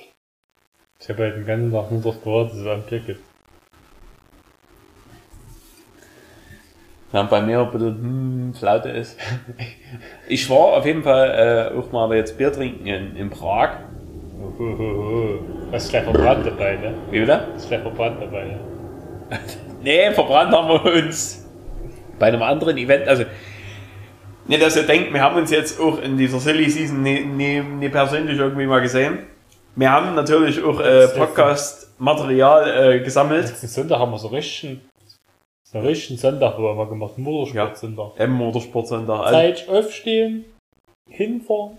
Ich habe halt den ganzen Tag nur drauf gewartet, dass es am Bier gibt. Während bei mir ein bisschen hm, Flaute ist. Ich war auf jeden Fall äh, auch mal jetzt Bier trinken in, in Prag. Oh, oh, oh. Was ist gleich verbrannt dabei, ne? Wie wieder? Was ist gleich verbrannt dabei, ne? Nee, verbrannt haben wir uns bei einem anderen Event. Also, nicht, dass ihr denkt, wir haben uns jetzt auch in dieser Silly Season nie, nie, nie persönlich irgendwie mal gesehen. Wir haben natürlich auch äh, Podcast-Material äh, gesammelt. Letzten Sonntag haben wir so richtig, so einen richtigen Sonntag wo wir gemacht, Motorsport-Sonntag. Im Motorsportcenter. Also, Zeit aufstehen, hinfahren.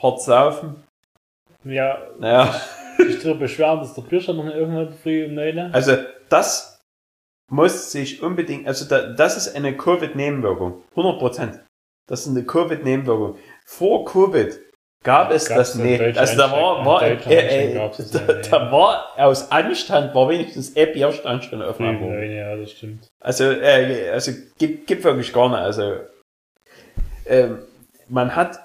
hart saufen. Ja, Naja, sich darüber beschweren, dass der Bierstand noch irgendwann früh um 9 Uhr. also das muss sich unbedingt, also da, das ist eine Covid-Nebenwirkung. 100 Prozent. Das ist eine Covid-Nebenwirkung. Vor Covid gab es Gab's das nicht. Also da war, war, äh, äh, da, da war aus Anstand war wenigstens ein Bierstand schon öffnen worden. 9 ja, das stimmt. Also, äh, also gibt, gibt wirklich gar nicht. Also ähm, man hat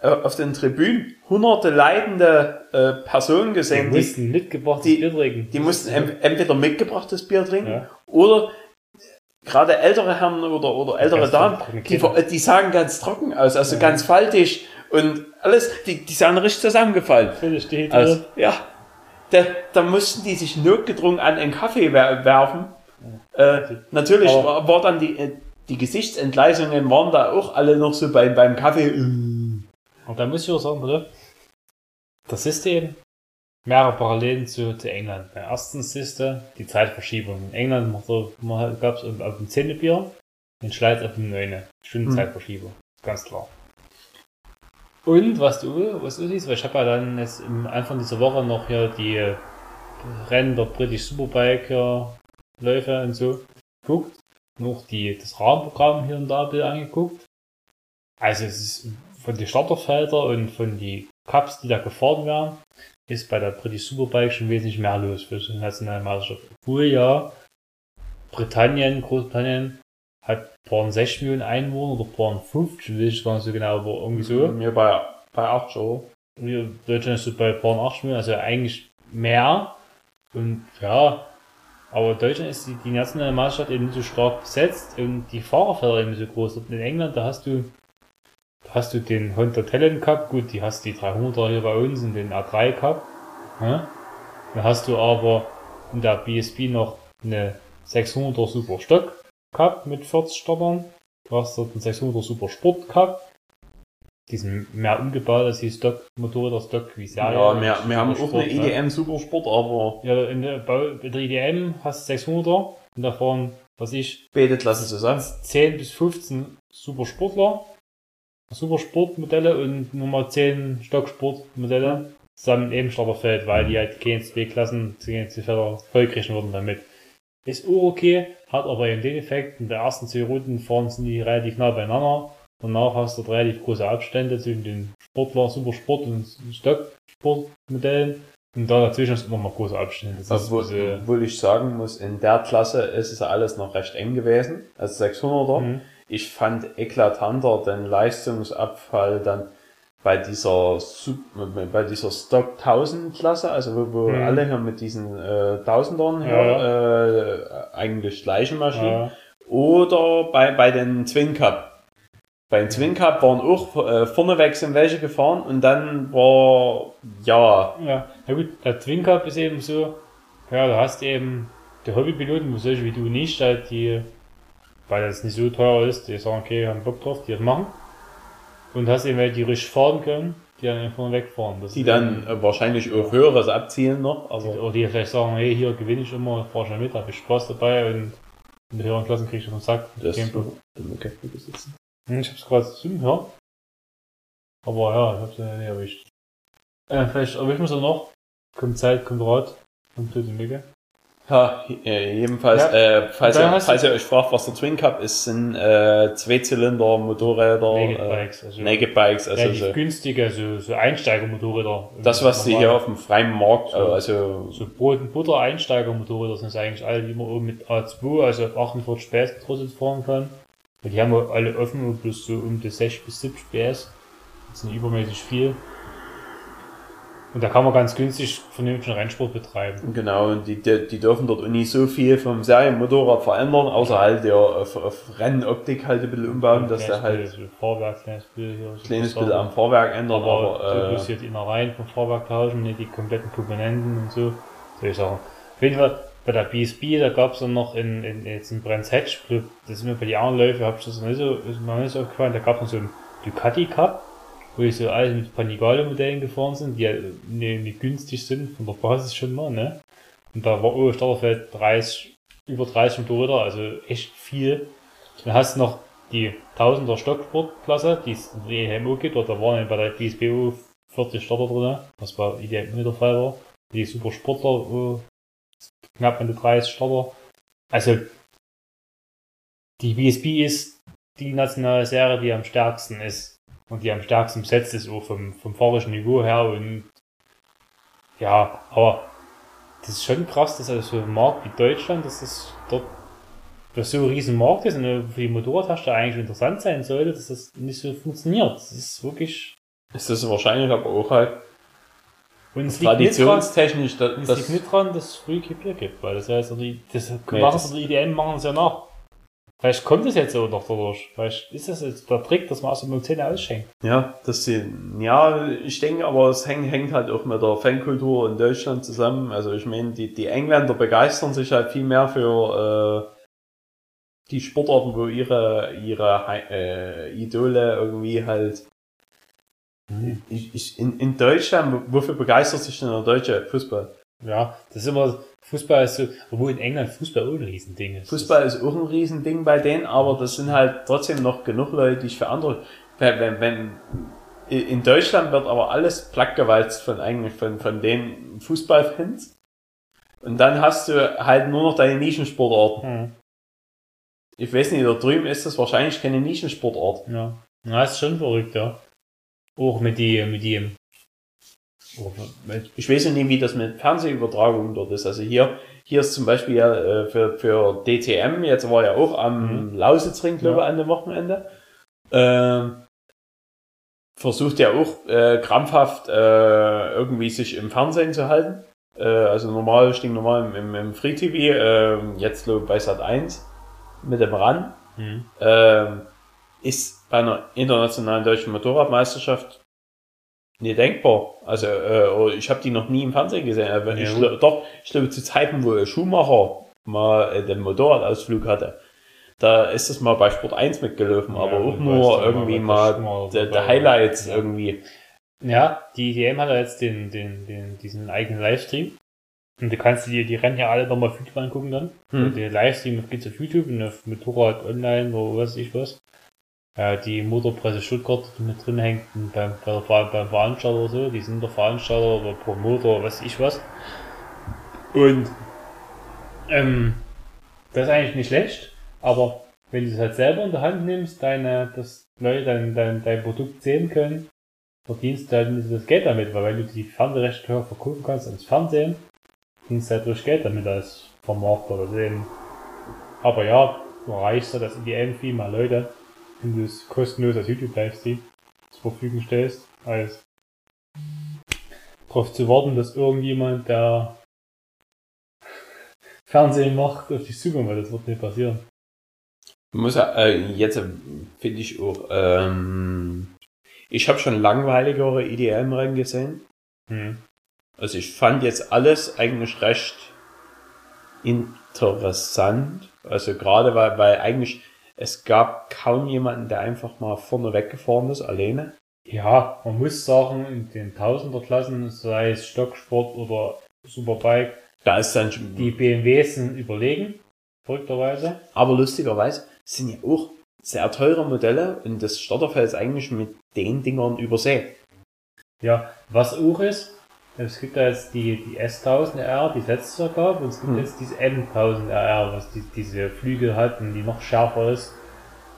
äh, auf den Tribünen hunderte leidende äh, Personen Die gesehen, die, mussten mitgebrachtes die- Bier trinken. die mussten en- entweder mitgebrachtes Bier trinken Ja. oder gerade ältere Herren oder, oder ältere Damen, die, die sahen ganz trocken aus, also Ja. ganz faltig und alles, die, die sahen richtig zusammengefallen aus. dehydriert. Ja, da, da mussten die sich notgedrungen an einen Kaffee wer werfen. Äh, natürlich war, war dann die, äh, die Gesichtsentgleisungen waren da auch alle noch so beim, beim Kaffee. Und da muss ich auch sagen, bitte, das System mehrere Parallelen zu, zu England. Beim ersten System die Zeitverschiebung. In England gab es auf dem 10. Bier, in Schweiz auf dem 9. Stunden Mhm. Zeitverschiebung. Ganz klar. Und was du, was du siehst, weil ich habe ja dann jetzt am Anfang dieser Woche noch hier die äh, Rennen der British Superbike hier, Läufe und so geguckt. Noch die, das Rahmenprogramm hier und da ein bisschen angeguckt. Also es ist von den Starterfelder und von die Cups, die da gefahren werden, ist bei der British Superbike schon wesentlich mehr los für so eine nationale Meisterschaft. Obwohl ja Britannien, Großbritannien hat paar 6 Millionen Einwohner oder paar 50, will ich gar nicht so genau, aber irgendwie so. Mir bei, bei 8 Euro. Wir Deutschland ist so bei paar 8 Millionen, also eigentlich mehr. Und ja, aber Deutschland ist die, die nationale Meisterschaft eben nicht so stark besetzt und die Fahrerfelder eben so groß. Und in England, da hast du, hast du den Honda Talent Cup, gut, die hast die 300er hier bei uns und den A3 Cup. Ja? Dann hast du aber in der BSB noch eine 600er Super Stock Cup mit 40 Startern. Du hast dort einen 600er Super Sport Cup. Die sind mehr umgebaut als die Stock-Motorräder, Stock wie Serie. Ja, wir, wir haben auch eine ne? EDM Supersport, aber Ja, in der, in der IDM hast du 600er und davon, was ich, betet lassen sein. 10 bis 15 Supersportler, Supersportmodelle und Nummer 10 Stocksportmodelle zusammen im Starterfeld, weil die halt keine zwei Klassen, keine zwei Felder vollkriegen würden damit. Ist auch okay, hat aber eben den Effekt, in der ersten zwei Runden fahren sind die relativ nah beieinander. Danach hast du relativ große Abstände zwischen den Sportler, Supersport und Stocksportmodellen. Und da dazwischen ist immer noch große Abstände. Das Obwohl, diese- obwohl ich sagen muss, in der Klasse ist es alles noch recht eng gewesen, als 600er. Mhm. Ich fand eklatanter den Leistungsabfall dann bei dieser, Sup- bei dieser Stock 1000 Klasse, also wo, wo Mhm. alle hier mit diesen äh, Tausendern hier, Ja. äh, eigentlich gleichen Maschinen. ja. Oder bei, bei den Twin Cup. Bei den Twin Cup waren auch äh, vorneweg sind welche gefahren und dann war, ja, Ja, na gut, der Twin Cup ist eben so, ja, du hast eben die Hobbypiloten, wo solche wie du nicht, halt die, weil das nicht so teuer ist, die sagen, okay, haben Bock drauf, die das machen. Und hast eben welche, die richtig fahren können, die dann einfach wegfahren. Das die ist dann äh, wahrscheinlich auch höheres abzielen noch. Also, oder die vielleicht sagen, hey, hier gewinne ich immer, fahr schon mit, hab ich Spaß dabei und in der höheren Klassen krieg ich auf den Sack. das Problem. okay, gut sitzen. Hm, Ich hab's gerade zum Hören. Aber ja, ich hab's ja nicht erwischt. Äh, vielleicht erwischen wir es noch. Kommt Zeit, kommt Rat. Kommt Blöde Micke. Ja, äh, jedenfalls, Ja. äh, falls, ihr, falls ihr euch fragt, was der Twin Cup ist, sind äh, Zweizylinder Motorräder, Naked äh, Bikes, also Naked Bikes, also so, günstige, so, so Einsteigermotorräder. das, was sie Normal. hier auf dem freien Markt, So. äh, also So Brot- und Butter Einsteigermotorräder sind es eigentlich alle, die man oben mit A2, also auf 48 PS gedrosselt fahren kann. Und die haben wir alle offen und bloß so um die 60 bis 70 PS. Das sind übermäßig viel. Und da kann man ganz günstig vernünftigen Rennsport betreiben. Genau, und die, die, die dürfen dort auch nicht so viel vom Serienmotorrad verändern, außer halt der auf, auf Rennoptik halt ein bisschen umbauen, dass der halt so Fahrwerk, kleines Bild hier. kleines bisschen am Fahrwerk ändern, aber, aber, du äh, musst hier die Innereien vom Fahrwerk tauschen, nicht die kompletten Komponenten und so. Solche Sachen. Auf jeden Fall, bei der BSB, da gab es dann noch in, in, jetzt in Brands Hatch Club, das ist mir bei den anderen Läufen, hab ich das noch nicht so, ist mir nicht so aufgefallen, da gab es noch so einen Ducati Cup, wo die so alle mit Panigale-Modellen gefahren sind, die ja nicht, nicht günstig sind, von der Basis schon mal, ne? Und da war oh, Starterfeld 30, über 30 Motorräder, also echt viel. Dann hast du noch die 1000er Stocksportklasse, die es in der EMO gibt, oder da waren bei der BSBO 40 Starter drin, was bei IDM nicht der Fall war. Die Super Sportler, äh, knapp an die 30 Starter. Also, die BSB ist die nationale Serie, die am stärksten ist. Und die am stärksten besetzt ist, auch vom, vom fahrischen Niveau her. Und ja, aber das ist schon krass, dass also so ein Markt wie Deutschland, dass das dort das so ein riesen Markt ist und für die Motorradhersteller eigentlich interessant sein sollte, dass das nicht so funktioniert. Das ist wirklich. ist das wahrscheinlich aber auch halt Und es liegt nicht dran, traditionstechnisch, dass, es dass liegt nicht dran, dass es Free Bier gibt, weil das heißt, die, das Nee, machen das- sie, die IDM machen es ja nach. Vielleicht kommt es jetzt so noch dadurch. Vielleicht ist das jetzt der Trick, dass man aus dem Zähne ausschenkt. Ja, das sie, ja, ich denke, aber es hängt, hängt halt auch mit der Fankultur in Deutschland zusammen. Also ich meine, die, die Engländer begeistern sich halt viel mehr für äh, die Sportarten, wo ihre ihre äh, Idole irgendwie halt. Ich, ich, in, in Deutschland, wofür begeistert sich denn der deutsche Fußball? Ja, das ist immer, Fußball ist so, obwohl in England Fußball auch ein Riesending ist. Fußball ist auch ein Riesending bei denen, aber das sind halt trotzdem noch genug Leute, die ich für andere. Wenn, wenn, wenn in Deutschland wird aber alles plattgewalzt von eigentlich von, von den Fußballfans. Und dann hast du halt nur noch deine Nischensportarten. Hm. Ich weiß nicht, da drüben ist das wahrscheinlich keine Nischensportart. Ja. Na, ist schon verrückt, ja. Auch mit die, mit dem. Ich weiß nicht, wie das mit Fernsehübertragungen dort ist. Also hier, hier ist zum Beispiel ja äh, für, für DTM, jetzt war ja auch am Lausitzring, glaube ich, Ja. an dem Wochenende. Ähm, versucht ja auch äh, krampfhaft äh, irgendwie sich im Fernsehen zu halten. Äh, also normal, stinknormal im, im, im Free TV, äh, jetzt glaube ich bei Sat 1 mit dem RAN. hm. ähm, ist bei einer internationalen deutschen Motorradmeisterschaft nicht denkbar. Also äh, oder ich habe die noch nie im Fernsehen gesehen. Aber ich, Ja, gl- doch, ich glaube zu Zeiten, wo Schumacher mal äh, den Motorradausflug hatte, da ist es mal bei Sport 1 mitgelaufen, aber Ja, auch du nur irgendwie mal, mal der, der. Highlights Ja. irgendwie. Ja, die EDM hat ja jetzt den, den, den, diesen eigenen Livestream. Und du kannst dir die Rennen ja alle nochmal auf YouTube angucken dann. Hm. Der Livestream geht's auf YouTube und auf Motorrad online oder was weiß ich was. Äh, die Motorpresse Stuttgart, die mit drin hängt, beim, beim Veranstalter oder so, die sind der Veranstalter oder Promoter oder was ich was. Und ähm, das ist eigentlich nicht schlecht, aber wenn du es halt selber in der Hand nimmst, deine, dass Leute dein, dein, dein Produkt sehen können, verdienst du halt nicht das Geld damit, weil wenn du die Fernsehrechte teuer verkaufen kannst ans Fernsehen, verdienst du halt durch Geld damit als Vermarkter oder dem. Aber ja, du erreichst ja das IDM-Fee mal Leute, wenn du es kostenlos als YouTube-Livestream zur Verfügung stellst, als darauf zu warten, dass irgendjemand, der Fernsehen macht, auf dich zukommt, weil das wird nicht passieren. Muss ja, äh, jetzt äh, finde ich auch, ähm, ich habe schon langweiligere EDM-Rennen gesehen. Hm. Also ich fand jetzt alles eigentlich recht interessant. Also gerade weil, weil eigentlich es gab kaum jemanden, der einfach mal vorne weggefahren ist, alleine. Ja, man muss sagen, in den Tausenderklassen, sei es Stocksport oder Superbike, Da ist dann schon, die BMWs sind überlegen, verrückterweise. aber lustigerweise sind ja auch sehr teure Modelle und das Starterfeld ist eigentlich mit den Dingern übersät. Ja, was auch ist, es gibt ja jetzt die, die S1000R, die es letztes Jahr gab, und es gibt Hm. jetzt diese M1000R, was die, diese Flügel hat und die noch schärfer ist.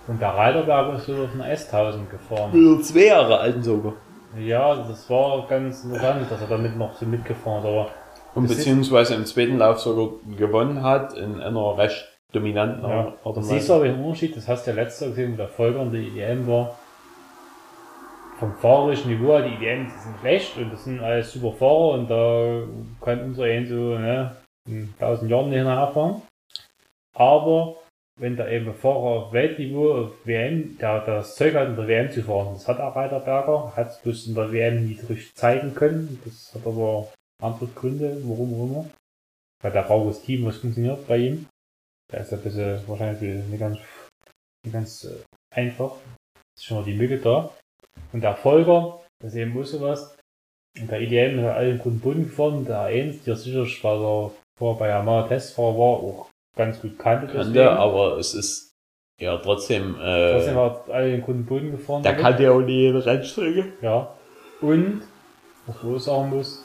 Und der Reiterberg ist so auf einer S1000 gefahren. Nur zwei Jahre alten sogar. Ja, das war ganz interessant, dass er damit noch so mitgefahren ist, aber Und beziehungsweise im zweiten Lauf sogar gewonnen hat in einer recht dominanten Ja, Art und da Weise. siehst du aber den Unterschied, das hast du ja letztes Jahr gesehen, wo der Folger und die IDM war. Vom fahrerischen Niveau, die IDM sind schlecht und das sind alles super Fahrer und da kann unser einen so ne, in 1000 Jahren nicht nachfahren. Aber wenn da eben Fahrer auf Weltniveau auf WM, der das Zeug hat in der WM zu fahren, das hat auch Reiterberger, hat es bloß in der WM richtig zeigen können, das hat aber andere Gründe, warum auch immer. Weil der rauches Team, was funktioniert bei ihm. Da ist ein bisschen, wahrscheinlich nicht ganz, nicht ganz äh, einfach. Ist schon mal die Mücke da. Und der Folger, das ist eben sowas. Und der IDM hat allen guten Boden gefahren. Der A1, der sicherlich, weil er vorher bei Yamaha Testfahrer war, auch ganz gut kannte. Kannte, aber es ist ja trotzdem, Trotzdem äh, hat er allen guten Boden gefahren. der damit. kann ja auch nicht jede Rennstrecke. Ja. Und, was auch sagen muss,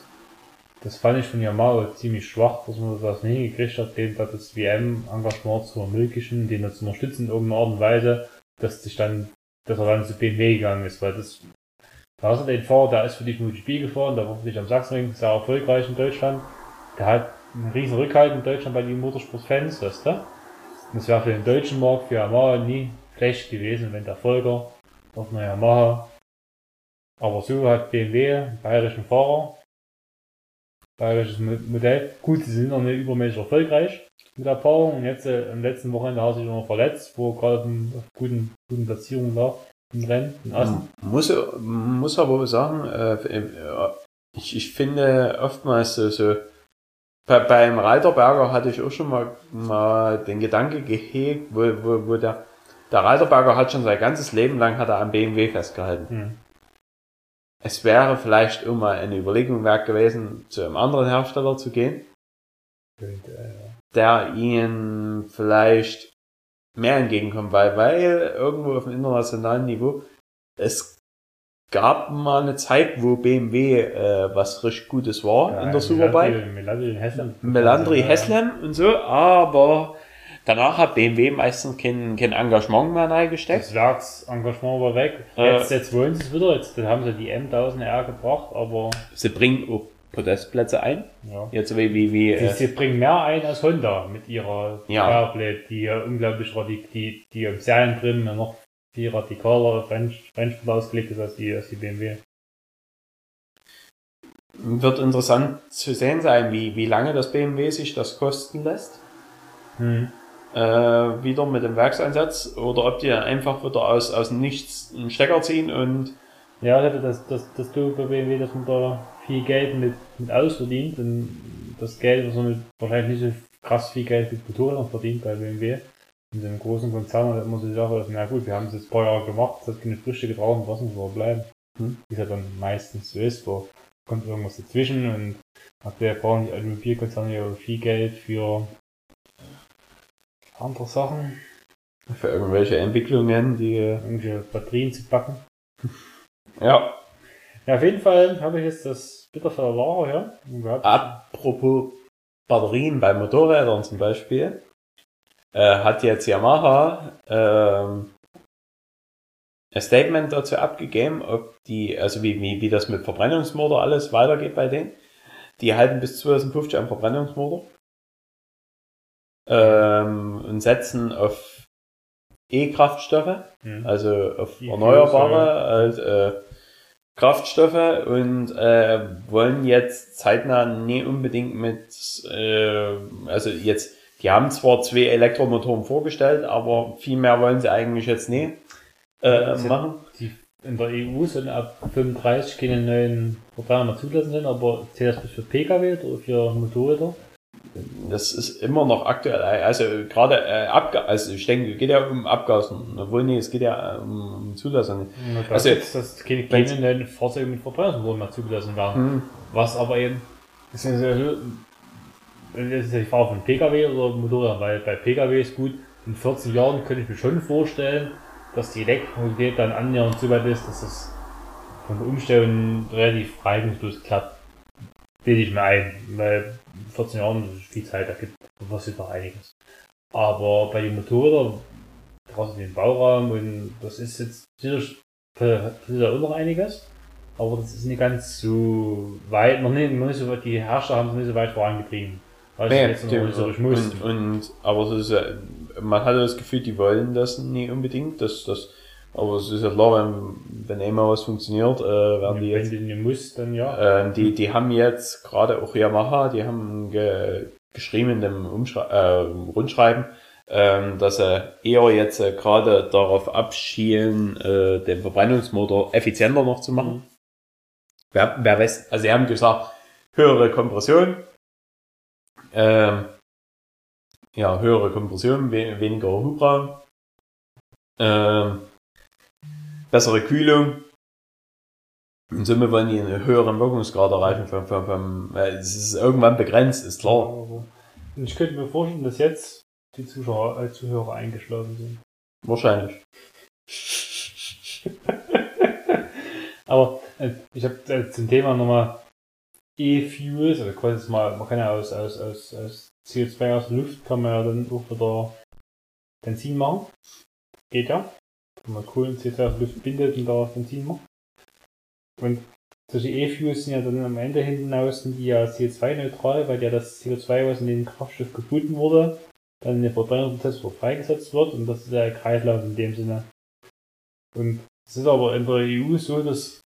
das fand ich von Yamaha ziemlich schwach, dass man das nicht hingekriegt hat, den da das WM-Engagement zu ermöglichen, den da zu unterstützen in irgendeiner Art und Weise, dass sich dann, dass er dann zu BMW gegangen ist, weil das, da hast du den Fahrer, der ist für dich MotoGP gefahren, der war für dich am Sachsenring sehr erfolgreich in Deutschland, der hat einen riesen Rückhalt in Deutschland bei den Motorsport-Fans, weißt du? Und das wäre für den deutschen Markt, für Yamaha nie schlecht gewesen, wenn der Folger auf einer Yamaha aber so hat BMW einen bayerischen Fahrer bayerisches Mo- Modell. Gut, sie sind noch nicht übermäßig erfolgreich mit der Paarung und jetzt äh, am letzten Wochenende hat sich noch verletzt, wo er gerade auf guten, guten Platzierung lag im Rennen in Assen. Muss, muss aber sagen, äh, äh, ich, ich finde oftmals so, so bei, beim Reiterberger hatte ich auch schon mal, mal den Gedanke gehegt, wo, wo, wo der, der Reiterberger hat schon sein ganzes Leben lang hat er am BMW festgehalten. Hm. Es wäre vielleicht auch mal eine Überlegung wert gewesen, zu einem anderen Hersteller zu gehen, Könnte, äh, der ihnen vielleicht mehr entgegenkommt, weil, weil irgendwo auf dem internationalen Niveau es gab mal eine Zeit, wo BMW äh, was richtig Gutes war ja, in der Superbike. Melandri, Hessen. Melandri Heslem und so, aber danach hat BMW meistens kein, kein Engagement mehr reingesteckt. Das Werksengagement war weg. Äh. Jetzt, jetzt wollen sie es wieder. Jetzt haben sie die M1000R gebracht, aber Sie bringen auch Podestplätze ein. ja. Jetzt wie, wie, wie Die, äh, sie bringen mehr ein als Honda mit ihrer Ja. Powerplate, die ja unglaublich radik, die, die im Serienbrillen ja noch viel radikaler auf Rennsport ausgelegt ist als die, als die BMW. wird interessant zu sehen sein, wie, wie lange das BMW sich das kosten lässt. Hm. Äh, wieder mit dem Werkseinsatz oder ob die einfach wieder aus, aus nichts einen Stecker ziehen und Ja, ich hatte das, das, das du bei BMW, dass man da viel Geld mit, mit ausverdient und das Geld, was man mit wahrscheinlich nicht so krass viel Geld mit Motorrädern verdient bei BMW. In einem großen Konzern hat immer so die Sache, dass, na gut, wir haben es jetzt ein paar Jahre gemacht, es hat keine Früchte getragen, lassen wir bleiben. Hm. Wie es ja dann meistens so ist, wo kommt irgendwas dazwischen und aktuell brauchen die Automobilkonzerne ja viel Geld für andere Sachen, für irgendwelche Entwicklungen, die äh, irgendwelche Batterien zu backen. ja. Ja, auf jeden Fall habe ich jetzt das Lager hier. Und wir haben- Apropos Batterien bei Motorrädern zum Beispiel, äh, hat jetzt Yamaha ähm, ein Statement dazu abgegeben, ob die, also wie, wie, wie das mit Verbrennungsmotor alles weitergeht bei denen. Die halten bis 2050 am Verbrennungsmotor ähm, und setzen auf E-Kraftstoffe, Hm. also auf Die erneuerbare äh, äh, Kraftstoffe und äh, wollen jetzt zeitnah nie unbedingt mit, äh, also jetzt, die haben zwar zwei Elektromotoren vorgestellt, aber viel mehr wollen sie eigentlich jetzt nie äh, Also- machen. Die in der EU sollen ab 35 keine neuen Verbrenner mehr zugelassen sind, aber zählt das bis für Pkw oder für Motorräder? Das ist immer noch aktuell, also gerade äh, Abga also ich denke, es geht ja um Abgasen, obwohl nee, es geht ja äh, um, um Zulassung. Also, Also- dass, dass keine, keine Fahrzeuge mit Verbrennungsmotoren mehr zugelassen werden. Hm. Was aber eben, das ist das ist ja die Frage von Pkw oder Motorrad, weil bei Pkw ist gut, in 14 Jahren könnte ich mir schon vorstellen, dass die Elektromobilität dann annähernd so weit ist, dass es von der Umstellung relativ reibungslos klappt. Bilde ich mir ein, weil 14 Jahren viel Zeit, da gibt passiert noch einiges. Aber bei den Motorrädern, draußen den Bauraum und das ist jetzt sicher passiert auch noch einiges. Aber das ist nicht ganz so weit, noch nicht, noch nicht so weit, die Herrscher haben es nicht so weit vorangetrieben. Weil Nee, jetzt noch so und, und, aber es ist, ja- man hatte das Gefühl, die wollen das nie unbedingt. Das, das, aber es ist ja klar, wenn, wenn einmal was funktioniert, äh, werden die Wenn jetzt. du nicht musst, dann ja. Ähm, die, die haben jetzt gerade auch Yamaha, die haben ge, geschrieben in dem Umschrei äh, Rundschreiben, ähm, dass sie eher jetzt äh, gerade darauf abschielen, äh, den Verbrennungsmotor effizienter noch zu machen. Wer, wer weiß, also sie haben gesagt, höhere Kompression, ähm, ja, höhere Kompression, we weniger Hubraum, ähm, bessere Kühlung. In Summe wollen die einen höheren Wirkungsgrad erreichen vom, vom, vom es ist irgendwann begrenzt, ist klar. Ich könnte mir vorstellen, dass jetzt die Zuschauer, äh, Zuhörer eingeschlafen sind. Wahrscheinlich. Aber äh, ich habe äh, zum Thema nochmal E-Fuels, also quasi mal, man kann ja aus, aus, aus, aus CO2 aus der Luft kann man ja dann auch wieder Benzin machen. Geht ja. Wenn man Kohlen CO2 aus der Luft bindet und daraus Benzin macht. Und solche E-Fuels sind ja dann am Ende hinten sind die ja CO2-neutral, weil ja das CO2, was in den Kraftstoff gebunden wurde, dann in den Verbrennungsprozess freigesetzt wird und das ist der Kreislauf in dem Sinne. Und es ist aber in der EU so, dass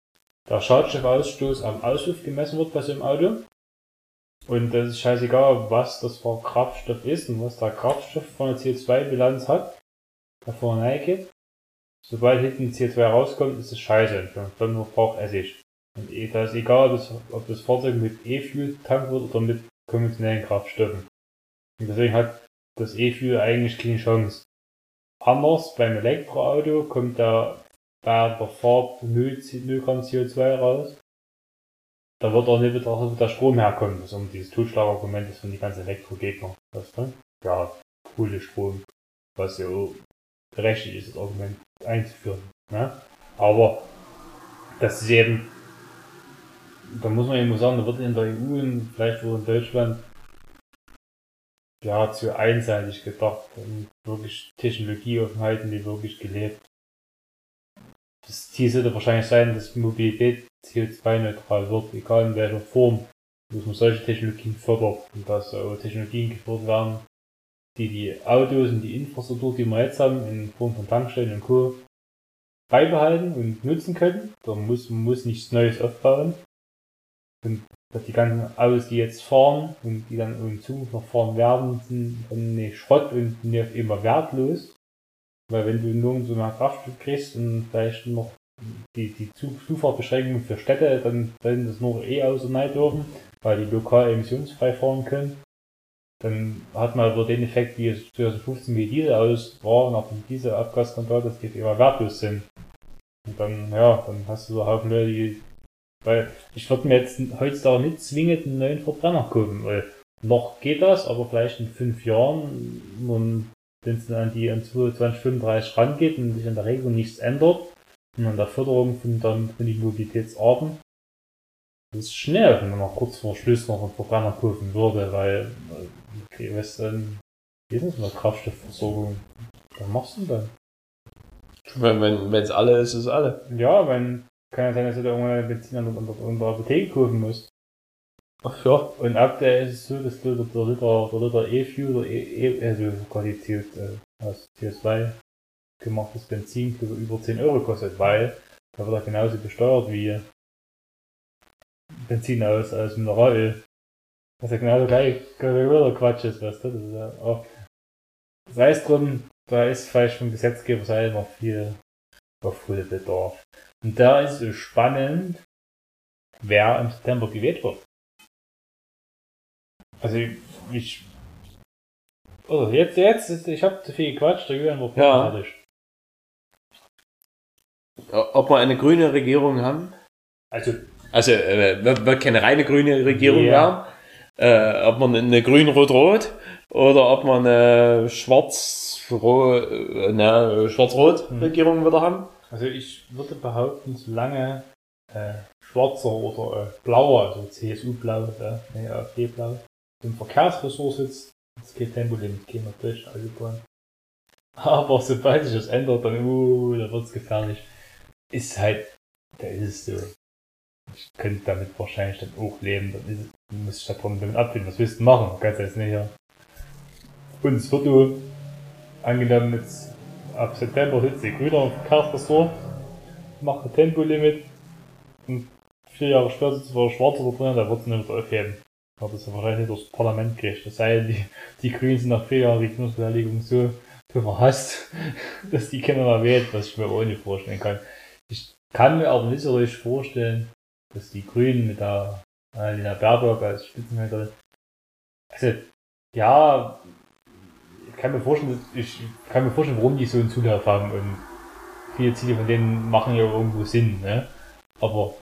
der Schadstoffausstoß am Auspuff gemessen wird bei so einem Auto. Und das ist scheißegal, was das für Kraftstoff ist und was der Kraftstoff von der CO2-Bilanz hat, der vorne geht. Sobald hinten CO2 rauskommt, ist es scheiße. Dann nur braucht Essig. Und eh, da ist egal, ob das, das Fahrzeug mit E-Fuel tankt wird oder mit konventionellen Kraftstoffen. Und deswegen hat das E-Fuel eigentlich keine Chance. Anders beim Elektroauto kommt da bei der Fahrt 0, 0 Gramm CO2 raus. Da wird auch nicht wieder wo der Strom herkommen. Das ist um dieses Totschlagargument ist von die ganzen Elektrogegner. Das, ne? Ja, coole Strom. Was ja berechtigt ist, das Argument einzuführen. Ne? Aber das ist eben, da muss man eben sagen, da wird in der EU und vielleicht auch in Deutschland ja zu einseitig gedacht und wirklich Technologieoffenheiten, die wirklich gelebt. Das Ziel sollte wahrscheinlich sein, dass Mobilität CO2-neutral wird, egal in welcher Form, dass man solche Technologien fördert und dass auch Technologien gefördert werden, die die Autos und die Infrastruktur, die wir jetzt haben, in Form von Tankstellen und Co. beibehalten und nutzen können. Da muss, man muss nichts Neues aufbauen. Und dass die ganzen Autos, die jetzt fahren und die dann in Zukunft noch fahren werden, sind dann nicht Schrott und nicht immer wertlos. Weil wenn du nur so eine Kraftstoff kriegst und vielleicht noch die, die Zufahrtbeschränkungen für Städte, dann sollen das nur E-Autos rein dürfen, weil die lokal emissionsfrei fahren können. Dann hat man über den Effekt, wie es 2015 wie Diesel-Autos war, nach dem Diesel-Abgasskandal, dass die immer wertlos sind. Und dann, ja, dann hast du so Haufen Leute, die weil ich würde mir jetzt heutzutage nicht zwingend einen neuen Verbrenner kaufen, weil noch geht das, aber vielleicht in fünf Jahren, wenn es dann an die an 2035 rangeht und sich an der Regelung nichts ändert und an der Förderung von, dann, von den Mobilitätsarten, das ist schnell, wenn man noch kurz vor Schluss noch einen Verbrenner kaufen würde, weil, okay, du, wie ist das mit der Kraftstoffversorgung? Was machst du denn dann? Wenn es wenn, alle ist, ist alle. Ja, wenn, kann ja sein, dass du da irgendwann Benzin an der, an der Apotheke kaufen musst. Ach ja. Und aktuell ist es so, dass du der Liter, der Liter E-Fuel oder E, also quasi CO, äh, aus CO2 gemachtes Benzin über 10 Euro kostet, weil da wird er genauso besteuert wie Benzin aus, aus Mineralöl. Was ja genauso gleich wieder Quatsch ist, weißt du? Das ist ja auch, sei es drum, da ist vielleicht vom Gesetzgeber selber viel Aufholbedarf. Und da ist es spannend, wer im September gewählt wird. Also ich. Oh, jetzt, jetzt, ich habe zu viel gequatscht, der Julian wird Ja. fertig. Ob wir eine grüne Regierung haben? Also, Also, äh, wird keine reine grüne Regierung Ja. werden. Äh, ob man eine grün-rot-rot oder ob man eine schwarz-rot, äh, eine schwarz-rot Hm. Regierung wieder haben. also ich würde behaupten, solange äh, schwarzer oder äh, blauer, also CSU-blau, äh, nee, AfD-blau, im Verkehrsressort sitzt, es geht Tempolimit gehen natürlich Autobahn. Aber sobald sich das ändert, dann, uh, da wird's gefährlich. Ist halt, da ist es so. Ich könnte damit wahrscheinlich dann auch leben, dann ist muss ich da damit abfinden. Was willst du machen? Du kannst jetzt nicht hier. Wird du, angenommen jetzt, ab September sitzt die Grüner im Verkehrsressort, macht ein Tempolimit und vier Jahre später sitzt der Schwarze da drin, da wird es nicht wieder aufheben. Aber das ist wahrscheinlich nicht durchs Parlament kriegt. Es sei die, die Grünen sind nach vier Jahren Regierungsbeteiligung so, so verhasst, dass die keiner mehr wählt, was ich mir auch nicht vorstellen kann. Ich kann mir aber nicht so richtig vorstellen, dass die Grünen mit der Annalena Baerbock als Spitzenkandidatin, also, ja, ich kann mir vorstellen, ich kann mir vorstellen, warum die so einen Zulauf haben und viele Ziele von denen machen ja irgendwo Sinn, ne? Aber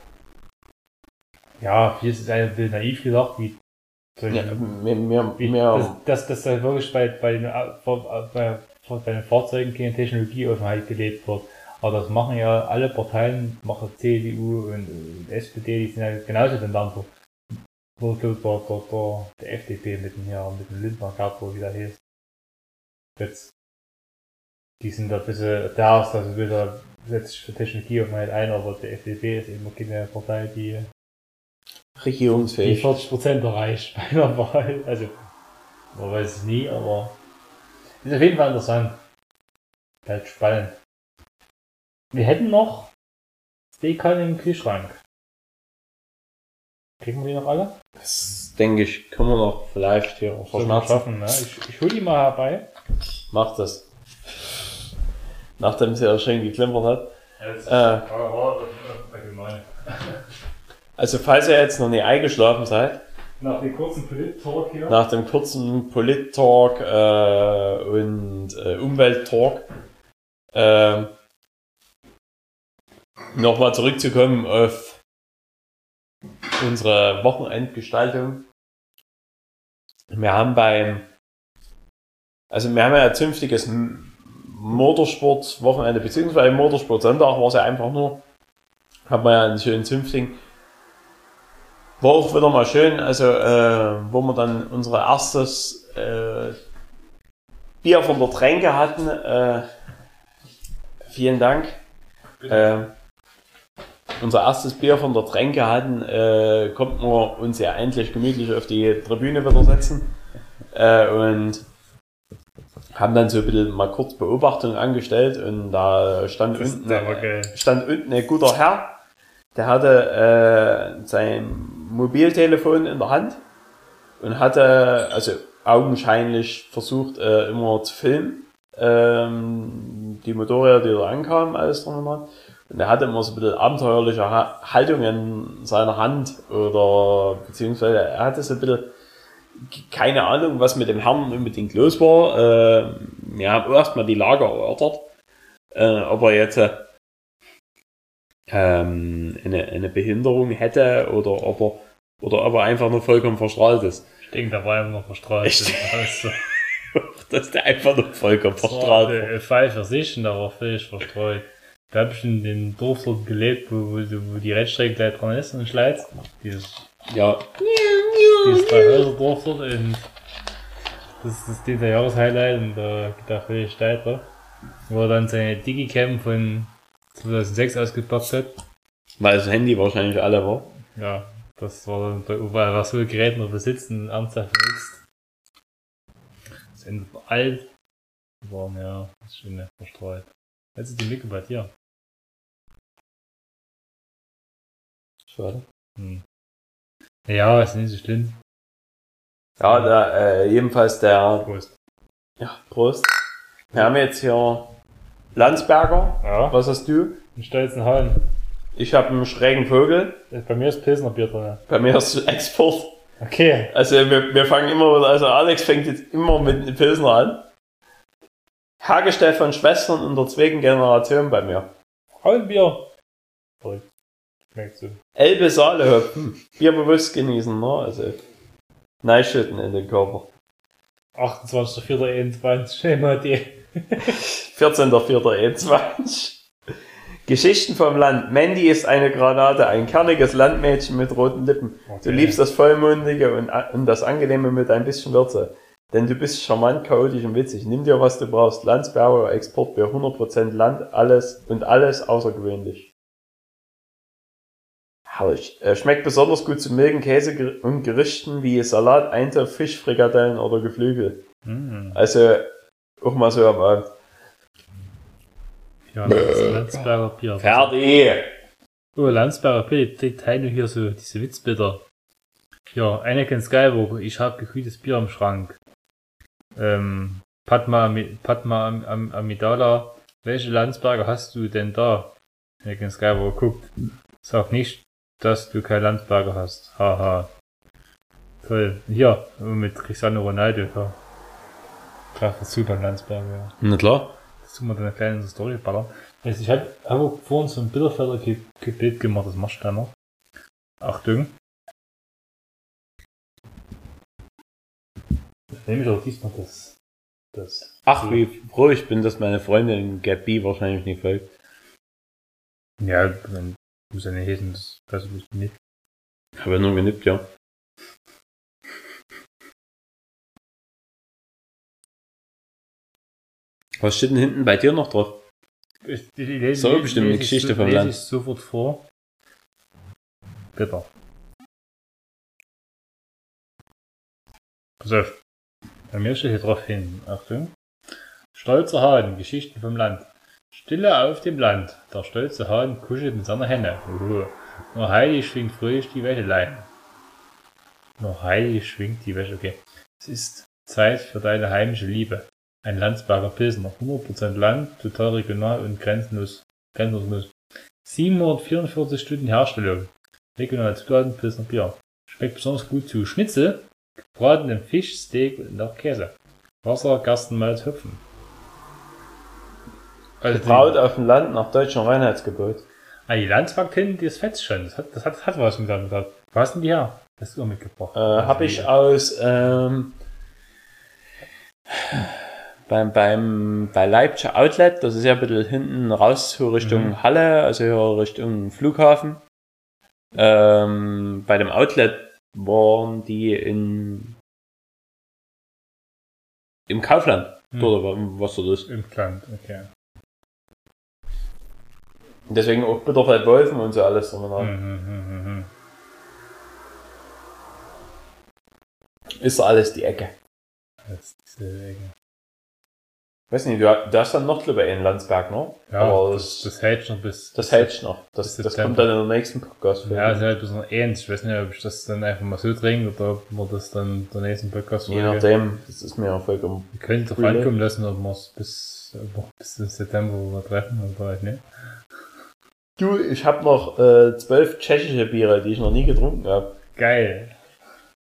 ja, hier ist es ein bisschen naiv gesagt, wie solche, Ja, mehr, mehr, wie, mehr dass, dass, dass da wirklich bei, bei, den, Au- vor- bei, bei den Fahrzeugen keine Technologieoffenheit gelebt wird. Aber das machen ja alle Parteien, machen CDU und, SPD, die sind ja genauso den Dampfer. Wo der, der, der, der, der FDP mit dem hier, mit dem Lindner gehabt, wo wieder hieß. Jetzt, die sind da ein bisschen, der ist also wieder, setzt sich für Technologieoffenheit ein, aber die FDP ist immer keine Partei, die die regierungsfähig. 40% erreicht bei einer Wahl. Also, man weiß es nie, aber ist auf jeden Fall interessant. Halt spannend. Wir hätten noch Steakhallen im Kühlschrank. Kriegen wir die noch alle? Das denke ich, können wir noch vielleicht hier auch schaffen, ne? Ich, ich hol die mal herbei. Macht das. Nachdem sie ja schön geklimpert hat. Äh, allgemein. also falls ihr jetzt noch nicht eingeschlafen seid, Nach dem kurzen Polit-Talk hier. nach dem kurzen Polit-Talk äh, und äh, Umwelt-Talk, äh, nochmal zurückzukommen auf unsere Wochenendgestaltung. Wir haben beim, also wir haben ja ein zünftiges Motorsport-Wochenende, beziehungsweise Motorsport-Sonntag war es ja einfach nur, haben wir ja einen schönen zünftigen. War auch wieder mal schön, also äh, wo wir dann unser erstes äh, Bier von der Tränke hatten. Äh, vielen Dank. Äh, unser erstes Bier von der Tränke hatten, äh, konnten wir uns ja endlich gemütlich auf die Tribüne wieder setzen. Äh, und haben dann so ein bisschen mal kurz Beobachtung angestellt und da stand Das unten, stand unten ein guter Herr, der hatte äh, sein Mobiltelefon in der Hand und hatte also augenscheinlich versucht äh, immer zu filmen. Ähm, die Motorräder, die da ankamen, alles drum und dran. Und er hatte immer so ein bisschen abenteuerliche ha Haltung in seiner Hand oder beziehungsweise er hatte so ein bisschen keine Ahnung, was mit dem Herrn unbedingt los war. Äh, wir haben erstmal die Lage erörtert, äh, ob er jetzt äh, ähm, eine, eine Behinderung hätte oder ob er oder ob er einfach nur vollkommen verstrahlt ist. Ich denke, da war er noch verstrahlt. Echt? Also, Dass der einfach nur vollkommen das verstrahlt war. Fall für sich und da war völlig verstreut. Da habe ich in dem Dorf dort gelebt, wo, wo, wo die Rennstrecke gleich dran ist in Schleiz. Dieses, Ja, dieses Drei-Häuser-Dorf dort und das ist dieser Jahreshighlight und da geht er völlig steil drauf. Wo er dann seine Digicam von 2006 ausgepackt hat. weil das Handy wahrscheinlich alle war. Ja, das war dann, bei- weil er so Gerät noch besitzt und ernsthaft benutzt. Das Ende war alt. War, ja, das ist schon verstreut. Jetzt ist die Micke bei dir. Schade. Hm. Ja, ist nicht so schlimm. Ja, da, äh, jedenfalls der, Prost. ja, Prost. Wir haben jetzt hier Landsberger. Ja, Was hast du? einen stolzen Hahn. Ich habe einen schrägen Vogel. Bei mir ist Pilsner Bier drin. Bei mir ist Export. Okay. Also wir, wir fangen immer, also Alex fängt jetzt immer mit einem Pilsner an. Hergestellt von Schwestern in der zweiten Generation bei mir. Hauenbier. Verrückt. Schmeckt so. Elbe Saale Hopfen. Bier bewusst genießen, ne? Also Neischütten in den Körper. 28.04.21. Stell mal die. 14.04.21. Geschichten vom Land. Mandy ist eine Granate, ein kerniges Landmädchen mit roten Lippen. Du liebst das Vollmundige und, und das Angenehme mit ein bisschen Würze. Denn du bist charmant, chaotisch und witzig. Nimm dir, was du brauchst. Landsberger Exportbier, 100% Land, alles und alles außergewöhnlich. Herrlich. Äh, schmeckt besonders gut zu milden Käse und Gerichten wie Salat, Eintopf, Fisch, Frikadellen oder Geflügel. Hm. Also auch mal so am Abend. Ja, das ist Landsberger Bier. Fertig! Oh, Landsberger Bier, die teilen hier so diese Witzbitter. Ja, Anakin Skywalker, ich hab gekühltes Bier im Schrank. Ähm, Padma, Padma Am- Am- Amidala, welche Landsberger hast du denn da? Anakin Skywalker guckt. Sag nicht, dass du kein Landsberger hast. Haha. Toll. Hier, mit Cristiano Ronaldo, ja. Treffer zu beim Landsberger, ja. Na klar. Jetzt tun wir da eine kleine Story ballern. Also ich habe hab vorhin so ein Bitterfelder ge ge Bild gemacht, das machst du dann noch. Achtung. Nehme ich auch diesmal das. das. Ach, wie froh ich bin, dass meine Freundin Gabi wahrscheinlich nicht folgt. Ja, dann muss ja nicht lesen, das weiß ich nicht. Habe ja nur genippt, ja. Was steht denn hinten bei dir noch drauf? Ich, ich, ich lese, So, lese- bestimmt eine Geschichte vom Land. Ich sofort vor. Bitter. Pass auf. Mir steht hier drauf hin. Achtung. Stolzer Hahn, Geschichten vom Land. Stille auf dem Land. Der stolze Hahn kuschelt mit seiner Henne. Uhu. Nur heilig schwingt fröhlich die Wetelein. Noch heilig schwingt die Wäsche. Okay. Es ist Zeit für deine heimische Liebe. Ein Landsberger Pilsner. 100% Land, total regional und grenzenlos. Grenzenlos. 744 Stunden Herstellung. Regionale Zutaten, Pilsner Bier. Schmeckt besonders gut zu Schnitzel, gebratenem Fisch, Steak und auch Käse. Wasser, Gerstenmalz, Hopfen. Also die, Braut auf dem Land nach deutschem Reinheitsgebot. ah, die Landsberg kennen das Fett schon. Das hat, das hat, das hat was mit damit. Wo hast denn die her? Du auch mitgebracht? Äh, habe ich aus ähm, beim, beim bei Leipzig Outlet, das ist ja ein bisschen hinten raus so Richtung Mhm. Halle, also Richtung Flughafen. Ähm, bei dem Outlet waren die in im Kaufland, Hm. dort, was dort ist. Im Land, okay. Deswegen auch Bitterfeld Wolfen und so alles drum und dran. Mhm, mhm, mhm. Ist alles die Ecke. Das ist diese Ecke. Weiß nicht, du, hast- du hast dann noch lieber in Landsberg, ne? Ja, Aber das, das hält schon bis. Das hält noch. Das, das kommt dann in der nächsten Podcast. Ja, das ist halt ein bisschen ähnlich. Ich weiß nicht, ob ich das dann einfach mal so trinke oder ob wir das dann in der nächsten podcast Je nachdem, das ist mir auch vollkommen. Wir können es Relay. ankommen lassen, ob wir es bis, bis zum September treffen oder halt nicht. Du, ich habe noch äh, zwölf tschechische Biere, die ich noch nie getrunken habe. Geil.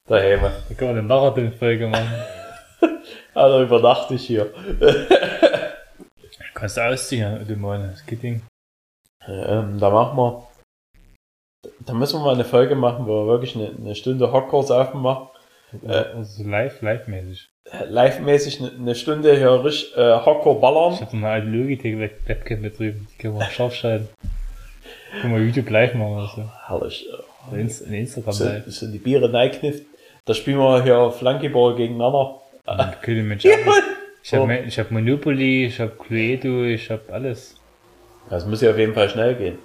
Daheim. Da können wir eine Marathon-Folge machen. Also überdachte ich hier. Kannst du ausziehen, du Mann. Das geht Ding. Ähm, da machen wir. Da müssen wir mal eine Folge machen, wo wir wirklich eine, eine Stunde Hogwarts aufmachen. Äh. Also live, live-mäßig. Äh, Live-mäßig eine, Stunde hier richtig äh, Ich ballern. habe eine alte Logitech-Webcam mit drüben. Die können wir scharf schalten. Können wir YouTube live machen oder so. Herrlich. Oder Inst in Instagram So, live. so die Biere neiknift. Da spielen wir hier Flankyball gegeneinander. Und können Mensch Ich habe ich hab Monopoly, ich habe Cluedo, ich habe alles. Das muss ja auf jeden Fall schnell gehen.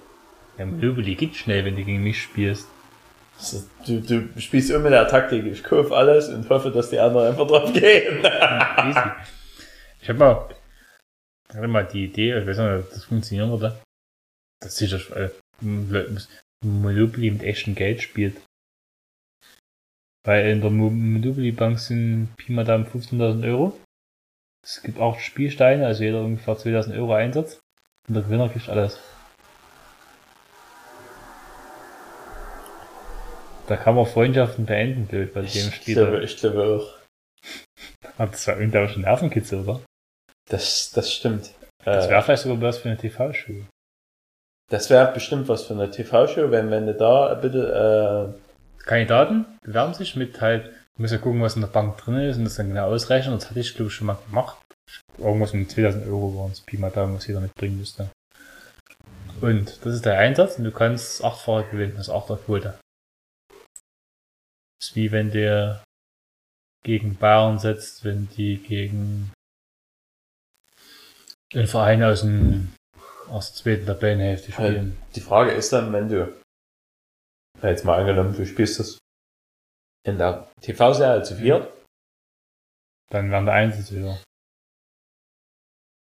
Ja, Monopoly geht schnell, wenn du gegen mich spielst. Du, du spielst immer mit der Taktik, ich kaufe alles und hoffe, dass die anderen einfach drauf gehen. Ich habe mal, ich hatte mal die Idee, ich weiß nicht, ob das funktionieren würde, dass sich das äh, Monopoly mit echtem Geld spielt. Weil in der Mo- Monopoly Bank sind Pi mal Daumen 15.000 Euro. Es gibt auch Spielsteine, also jeder ungefähr 2.000 Euro Einsatz. Und der Gewinner kriegt alles. Da kann man Freundschaften beenden, blöd, bei dem Ich Spiel. glaube, ich glaube auch. Aber das war unglaublich ein Nervenkitzel, oder? Das, das stimmt. Das Äh, wäre vielleicht sogar was für eine TV-Show. das wäre bestimmt was für eine TV-Show, wenn, wenn du da bitte, Kandidaten bewerben sich mit halt, du musst ja gucken, was in der Bank drin ist und das dann genau ausrechnen. Das hatte ich, glaube ich, schon mal gemacht. Irgendwas mit 2000 Euro waren es Pi mal Daumen, was jeder mitbringen müsste. Und das ist der Einsatz und du kannst achtfach gewinnen, das ist Achterquote. Das ist wie wenn der gegen Bayern setzt, wenn die gegen den Verein aus dem aus der zweiten Tabellenhälfte äh, spielen. die Frage ist dann, wenn du, ja, jetzt mal angenommen, du spielst das in der TV-Serie zu viert, Dann werden der Einsätze höher.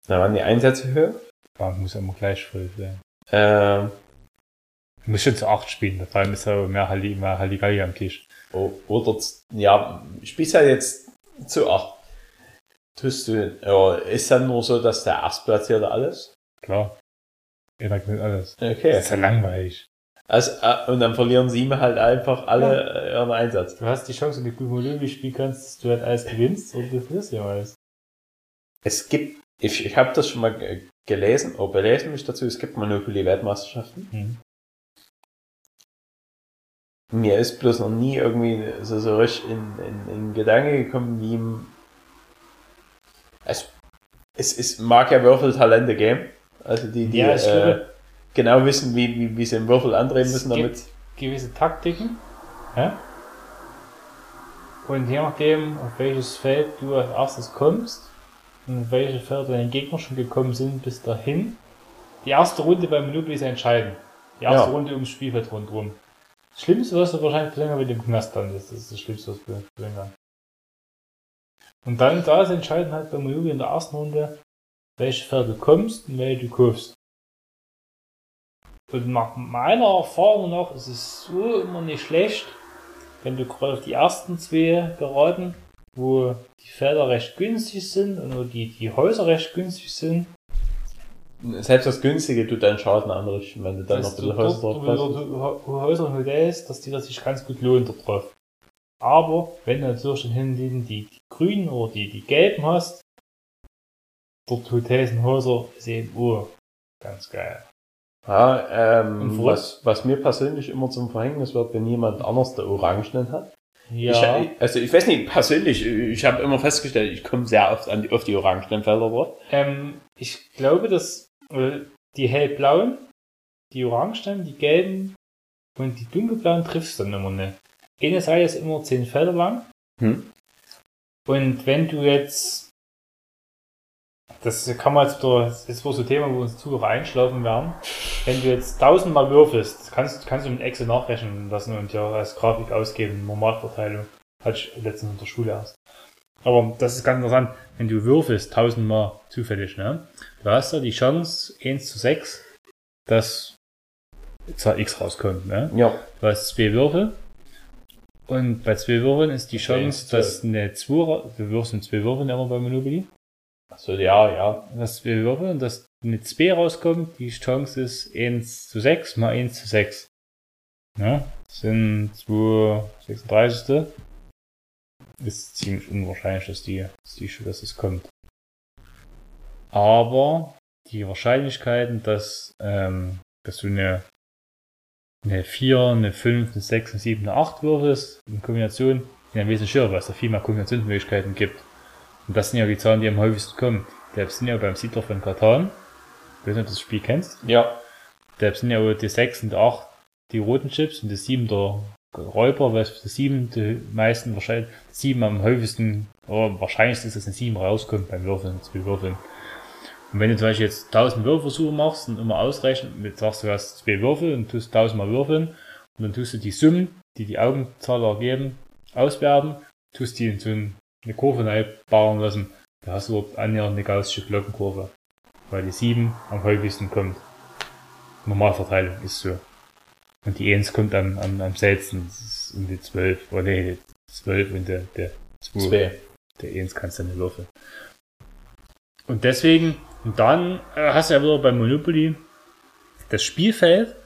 dann waren die Einsätze höher. Die Bank muss ja immer gleich voll sein. Ähm, Du musst schon zu acht spielen, vor allem ist ja mehr Halli, mehr Halligalli am Tisch. O- Oder, ja, spielst ja jetzt zu acht. Tust du, ja, ist dann nur so, dass der Erstplatzierte alles? Klar. Jeder gewinnt alles. Das Okay. ist ja langweilig. Also, äh, und dann verlieren sie halt einfach alle äh, ihren Einsatz. Du hast die Chance, wenn du gut Monopoly spielen kannst, dass du halt alles gewinnst und du verlierst ja alles. Es gibt, ich, ich habe das schon mal ge- gelesen, oder belesen mich dazu, es gibt Monopoly-Weltmeisterschaften. Mhm. Mir ist bloß noch nie irgendwie so, so richtig in, in, in Gedanke gekommen, wie ihm- es, es, es mag ja Würfeltalente geben. Also die, die Ja, ich äh, glaube- genau wissen, wie, wie, wie sie den Würfel andrehen müssen, Es damit. gibt gewisse Taktiken. Ja? Und je nachdem, auf welches Feld du als erstes kommst und auf welche Felder deine Gegner schon gekommen sind bis dahin. Die erste Runde beim Monopoly ist entscheidend. Die erste Ja. Runde ums Spielfeld rundherum. Das Schlimmste, was du wahrscheinlich länger mit dem Knast dann ist, das ist das Schlimmste, was du länger. Und dann, da ist entscheidend halt beim Monopoly in der ersten Runde, welche Felder du kommst und welche du kaufst. Und nach meiner Erfahrung nach ist es so immer nicht schlecht, wenn du gerade auf die ersten zwei geraten, wo die Felder recht günstig sind und wo die, die Häuser recht günstig sind, Selbst das Günstige tut deinen Schaden anrichten, wenn du dann noch ein bisschen du Häuser dort, drauf hast. wo Häuser und Hotels, dass die das sich ganz gut lohnt dort drauf. Aber wenn du natürlich dann hinten die, die grünen oder die, die gelben hast, dort Hotels und Häuser ist eben, oh, ganz geil. Ja, ähm, was, was mir persönlich immer zum Verhängnis wird, wenn jemand anders der Orangenen hat. Ja, Ich, also ich weiß nicht, persönlich, ich habe immer festgestellt, ich komme sehr oft an die, auf die orangenen Felder drauf. ähm, ich glaube, dass äh, die hellblauen, die orangen, die gelben und die dunkelblauen triffst du dann immer nicht. Eine Seite ist immer 10 Felder lang. Hm. Und wenn du jetzt, das kann man jetzt das ist wohl so ein Thema, wo wir uns Zuhörer einschlafen werden. Wenn du jetzt tausendmal würfelst, kannst, kannst du mit Excel nachrechnen lassen und ja als Grafik ausgeben, Normalverteilung. Hatte ich letztens in der Schule erst. Aber das ist ganz interessant, wenn du würfelst, tausendmal zufällig, ne? Du hast da die Chance, 1 zu 6, dass Zahl X rauskommt, ne? Ja. Du hast zwei Würfel. Und bei zwei Würfeln ist die Chance, dass eine 2, ra- du wirfst mit zwei Würfeln immer bei Monopoly. Also ja, ja. Du hast zwei Würfel und dass eine 2 rauskommt, die Chance ist 1 zu 6 mal 1 zu 6. Ja, sind 2 36. Ist ziemlich unwahrscheinlich, dass die, dass die, dass es kommt. Aber die Wahrscheinlichkeiten, dass, ähm, dass du eine, eine 4, eine 5, eine 6, eine 7, eine 8 würfelst, in Kombination, sind ja wesentlich höher, weil es da viel mehr Kombinationsmöglichkeiten gibt. Und das sind ja die Zahlen, die am häufigsten kommen. Der sind ja beim Siedler von Katan. Ich weiß nicht, ob du das Spiel kennst. Ja. Da sind ja die 6 und 8 die roten Chips und die 7 der Räuber, weil es die 7 die meisten wahrscheinlich, 7 am häufigsten, oder wahrscheinlich ist es eine 7 rauskommt beim Würfeln, zwei Würfeln. Und wenn du zum Beispiel jetzt 1000 Würfelversuche machst und immer ausrechnest, mit sagst du hast zwei Würfel und tust 1000 mal würfeln und dann tust du die Summen, die die Augenzahl ergeben, auswerten, tust die in so ein- eine Kurve neu bauen lassen, da hast du dort annähernd eine gaussische Glockenkurve. Weil die 7 am häufigsten kommt. Normalverteilung ist so. Und die 1 kommt am, am, am seltensten. Das ist um die 12. Oder nee, die 12 und der, der 2. Zwei. Der 1 kannst du nicht würfeln. Und deswegen, und dann äh, hast du ja wieder beim Monopoly das Spielfeld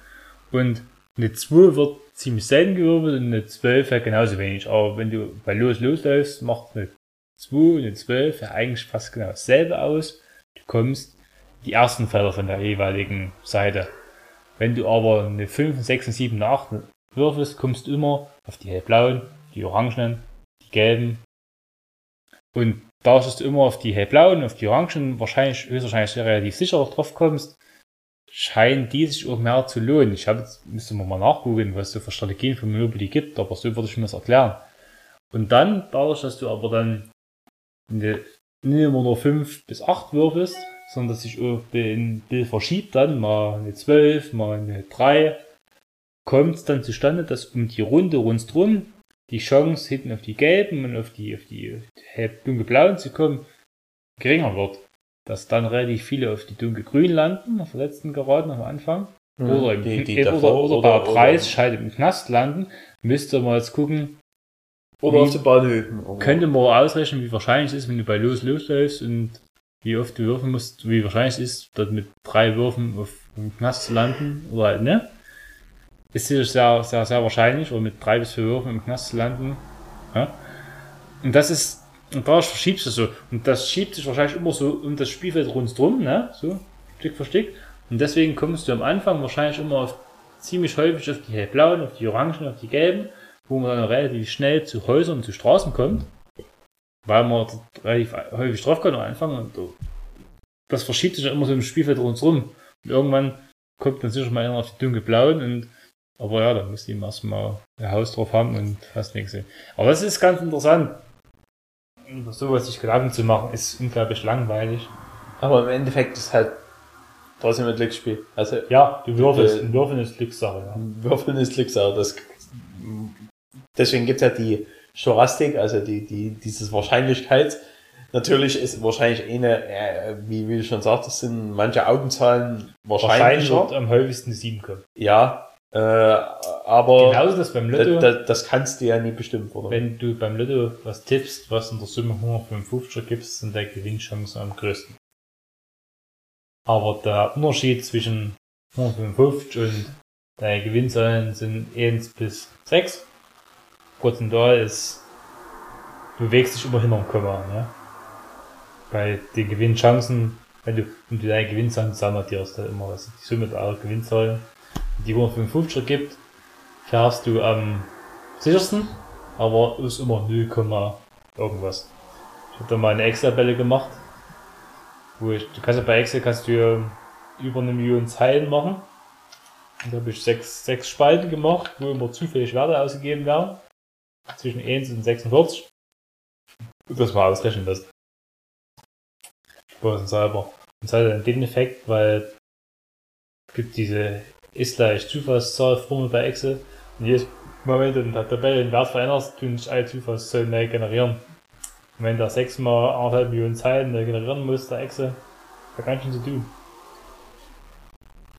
und eine 2 wird ziemlich selten gewürfelt und eine 12 ja genauso wenig. Aber wenn du bei Los losläufst, macht eine 2 und eine 12 ja eigentlich fast genau dasselbe aus. Du kommst die ersten Felder von der jeweiligen Seite. Wenn du aber eine 5, 6, 7, 8 würfelst, kommst du immer auf die hellblauen, die orangenen, die gelben. Und da du immer auf die hellblauen, auf die orangen, wahrscheinlich, höchstwahrscheinlich relativ sicher drauf kommst, scheinen die sich auch mehr zu lohnen. Ich habe jetzt, müsste man mal nachgucken, was es so für Strategien für Monopoly gibt, aber so würde ich mir das erklären. Und dann, dadurch, dass du aber dann eine, nicht immer nur 5 bis 8 würfelst, sondern dass sich auch ein Bild verschiebt, dann mal eine 12, mal eine 3, kommt es dann zustande, dass um die Runde rundherum die Chance hinten auf die gelben und auf die, auf die dunkelblauen zu kommen geringer wird. Dass dann relativ viele auf die dunkelgrün landen, auf der letzten Geraden am Anfang. Oder, im, die, die oder, davor, oder, bei der Preisscheide im Knast landen. Müsste man jetzt gucken, oder Wie- auf den Bahnhöfen. Oder- könnte man ausrechnen, wie wahrscheinlich es ist, wenn du bei Los losläufst und wie oft du würfeln musst, wie wahrscheinlich es ist, dort mit drei Würfen auf dem Knast zu landen oder halt, ne? Ist sicher sehr, sehr, sehr wahrscheinlich, oder mit drei bis vier Würfen im Knast zu landen. Ja? Und das ist, und da verschiebst du so. Und das schiebt sich wahrscheinlich immer so um das Spielfeld rundherum, ne? So, Stück für Stück. Und deswegen kommst du am Anfang wahrscheinlich immer auf, ziemlich häufig auf die hellblauen, auf die orangen, auf die gelben, wo man dann relativ schnell zu Häusern und zu Straßen kommt weil man relativ häufig drauf kann am Anfang und das verschiebt sich immer so im Spielfeld rundherum. Und irgendwann kommt dann sicher mal einer auf die dunkelblauen und aber ja, dann musst du ihm erstmal ein Haus drauf haben und hast nichts. Aber das ist ganz interessant. Über sowas sich Gedanken zu machen, ist unglaublich langweilig. Aber im Endeffekt ist halt trotzdem ein Glücksspiel. Also Ja, du würfelst, Äh, ein Würfeln ist Glückssache, ja. Würfeln ist Glückssache. Das, deswegen gibt es ja die Storastik, also die, die, dieses Wahrscheinlichkeit. Natürlich ist wahrscheinlich eine, äh, wie, wie du schon sagtest, sind manche Augenzahlen Wahrscheinlich wahrscheinlicher. wird am häufigsten die 7 kommen. Ja, Äh, aber Genauso das beim Lotto, da, das kannst du ja nie bestimmen, oder? wenn du beim Lotto was tippst, was in der Summe 155 gibst, sind deine Gewinnchancen am größten. Aber der Unterschied zwischen 155 und deine Gewinnzahlen sind 1 bis 6. Prozentual ist, du bewegst dich immer hinter dem Komma, ne? Bei den Gewinnchancen, wenn du, wenn du deine Gewinnzahlen zusammenadierst, dann immer, also die Summe aller Gewinnzahlen, die 155 gibt, fährst du am sichersten, aber ist immer 0, irgendwas. Ich habe da mal eine Excel-Tabelle gemacht, wo ich, du kannst ja bei Excel kannst du über eine Million Zeilen machen. Und da habe ich sechs, sechs Spalten gemacht, wo immer zufällig Werte ausgegeben werden. Zwischen 1 und 46. Und das mal ausrechnen lassen. Spaß selber. Und es hat dann den Effekt, weil es gibt diese ist gleich Zufallszahlformel bei Excel. Und jedes Mal, wenn du in der Tabelle den Wert veränderst, tun sich alle Zufallszahlen neu generieren. Und wenn der sechsmal anderthalb Millionen Zeilen neu generieren muss, der Excel, da ganz schön zu tun.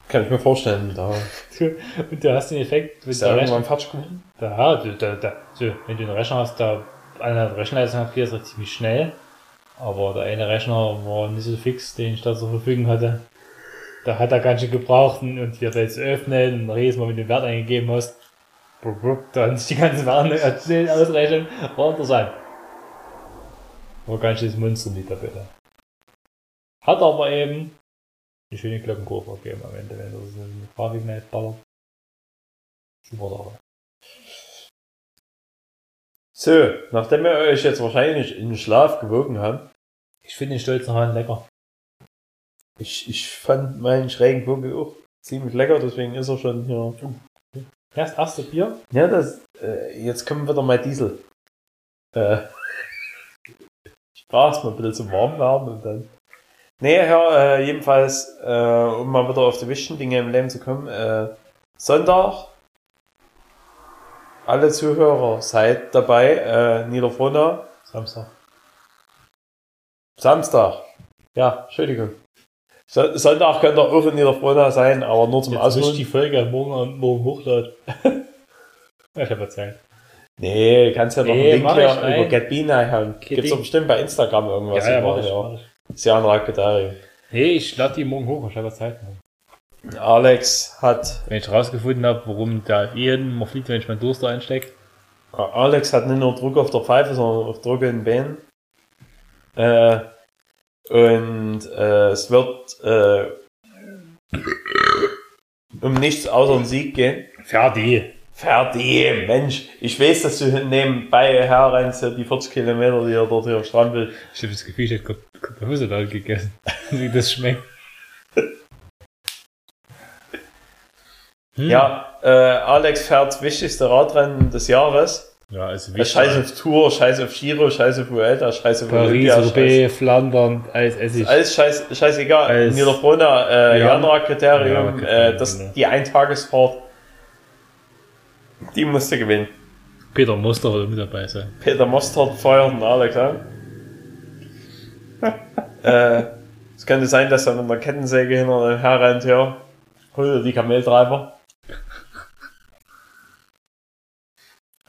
Kann ich mir vorstellen. Da Und du hast den Effekt, wenn der irgendwann fertig geworden. da, da, da, da, so, wenn du einen Rechner hast, der eine Rechenleistung hat, geht das ziemlich schnell. Aber der eine Rechner war nicht so fix, den ich da zur Verfügung hatte. Da hat er ganz schön gebraucht und und wir jetzt öffnen und jedes Mal, wenn du den Wert eingegeben hast, brup, brup, da haben sich die ganzen Werte erzählen, ausrechnen, war interessant. War ganz schönes Monster, die Tabelle. Hat aber eben eine schöne Glockenkurve gegeben am Ende, wenn das eine Grafik nicht ballert. Super Sache. So, nachdem wir euch jetzt wahrscheinlich in den Schlaf gewogen haben, Ich finde den stolzen Hahn lecker. Ich, ich fand meinen schrägen Vogel auch ziemlich lecker, deswegen ist er schon hier. Ja, das erste Bier. Ja, das, äh, jetzt kommen wieder mal Diesel. Äh, ich brauche es mal ein bisschen zum Warmwerden und dann. Nee, ja, äh, jedenfalls, äh, um mal wieder auf die wichtigen Dinge im Leben zu kommen, äh, Sonntag, alle Zuhörer, seid dabei, äh, Niederfrohnau, Samstag. Samstag. Ja, Entschuldigung. So, Sonntag könnt ihr auch in Niederfrohnau sein, aber nur zum Jetzt Ausruhen. die Folge morgen, morgen hochladen. ich habe Zeit. Nee, kannst ja noch Nee, einen Link hier nein. über GetBean hauen. Okay, Gibt's doch bestimmt bei Instagram irgendwas. ja, ja, über- ich, ja ein Raketari. Nee, ich lade die morgen hoch, ich habe Zeit. Alex hat, Wenn ich rausgefunden habe, warum der jeden man fliegt, wenn ich meinen Durst da einstecke. Alex hat nicht nur Druck auf der Pfeife, sondern auch Druck in den Beinen. Äh, und äh, es wird äh, um nichts außer einen Sieg gehen. Fertig. Fertig, Mensch. Ich weiß, dass du nebenbei herrennst, die 40 Kilometer, die er dort hier strampelt. Ich habe das Gefühl, ich hätte Kartoffelsalat gegessen. Wie das schmeckt. Hm. Ja, äh, Alex fährt das wichtigste Radrennen des Jahres. Ja, also wie Scheiß auf Tour, Scheiß auf Giro, Scheiß auf Vuelta, Scheiß auf Paris, Olympia, Roubaix, Flandern, alles Essig. alles scheiß, scheißegal. Alles- Niederfrohna, äh, Ja. Janra-Kriterium, Ja, äh, das, genau. die Eintagesfahrt, die musste gewinnen. Peter Muster wird mit dabei sein. Peter Mostert feuert den Alex an. äh, es könnte sein, dass er mit einer Kettensäge hinter dem herrennt, ja. Hol dir die Kameltreiber.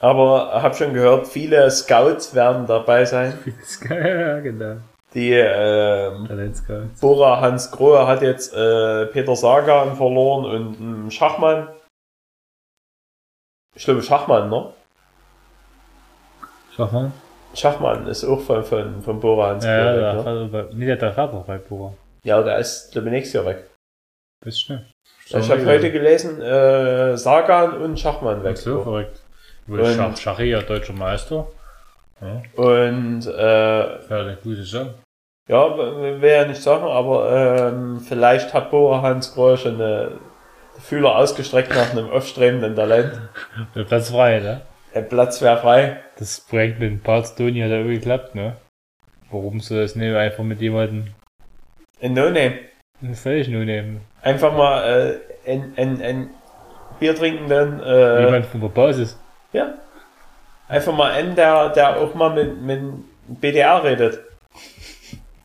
Aber habe schon gehört, viele Scouts werden dabei sein. ja, genau. Die ähm, Talentscout. Bora Hans Grohe hat jetzt äh, Peter Sagan verloren und einen Schachmann. Ich glaube Schachmann, ne? Schau mal. Schachmann ist auch von, von, von Bora Hans Ja, ja, Grohe. der ne? Bei, nee, der Vater noch bei Pura. ja, der ist glaube ich nächstes Jahr weg. Bist schnell. ich habe heute gelesen, äh, Sagan und Schachmann weg. so verrückt. Und- Schach, Schachri ja deutscher Meister. Ja, Und äh, ja eine gute Sache. ja, will ja nicht sagen, aber ähm, vielleicht hat Bora Hans äh, die Fühler ausgestreckt nach einem aufstrebenden Talent. Der Platz frei, ne? Der Platz wäre frei. Das Projekt mit Stony hat ja irgendwie geklappt, ne? Warum soll das nicht einfach mit jemandem In No Name. völlig nur nehmen? Einfach mal äh, ein, ein, ein Bier trinkenden, äh, Jemand von der Basis. Ja. Einfach mal einen, der, der auch mal mit, mit BDR redet.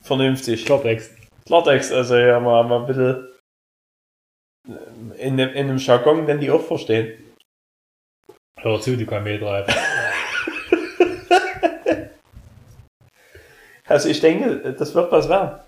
Vernünftig. Klartext. Klartext, also ja, mal, mal ein bisschen in, dem- in einem Jargon, den die auch verstehen. Hör zu, du Kameltreiber. Also ich denke, das wird was werden.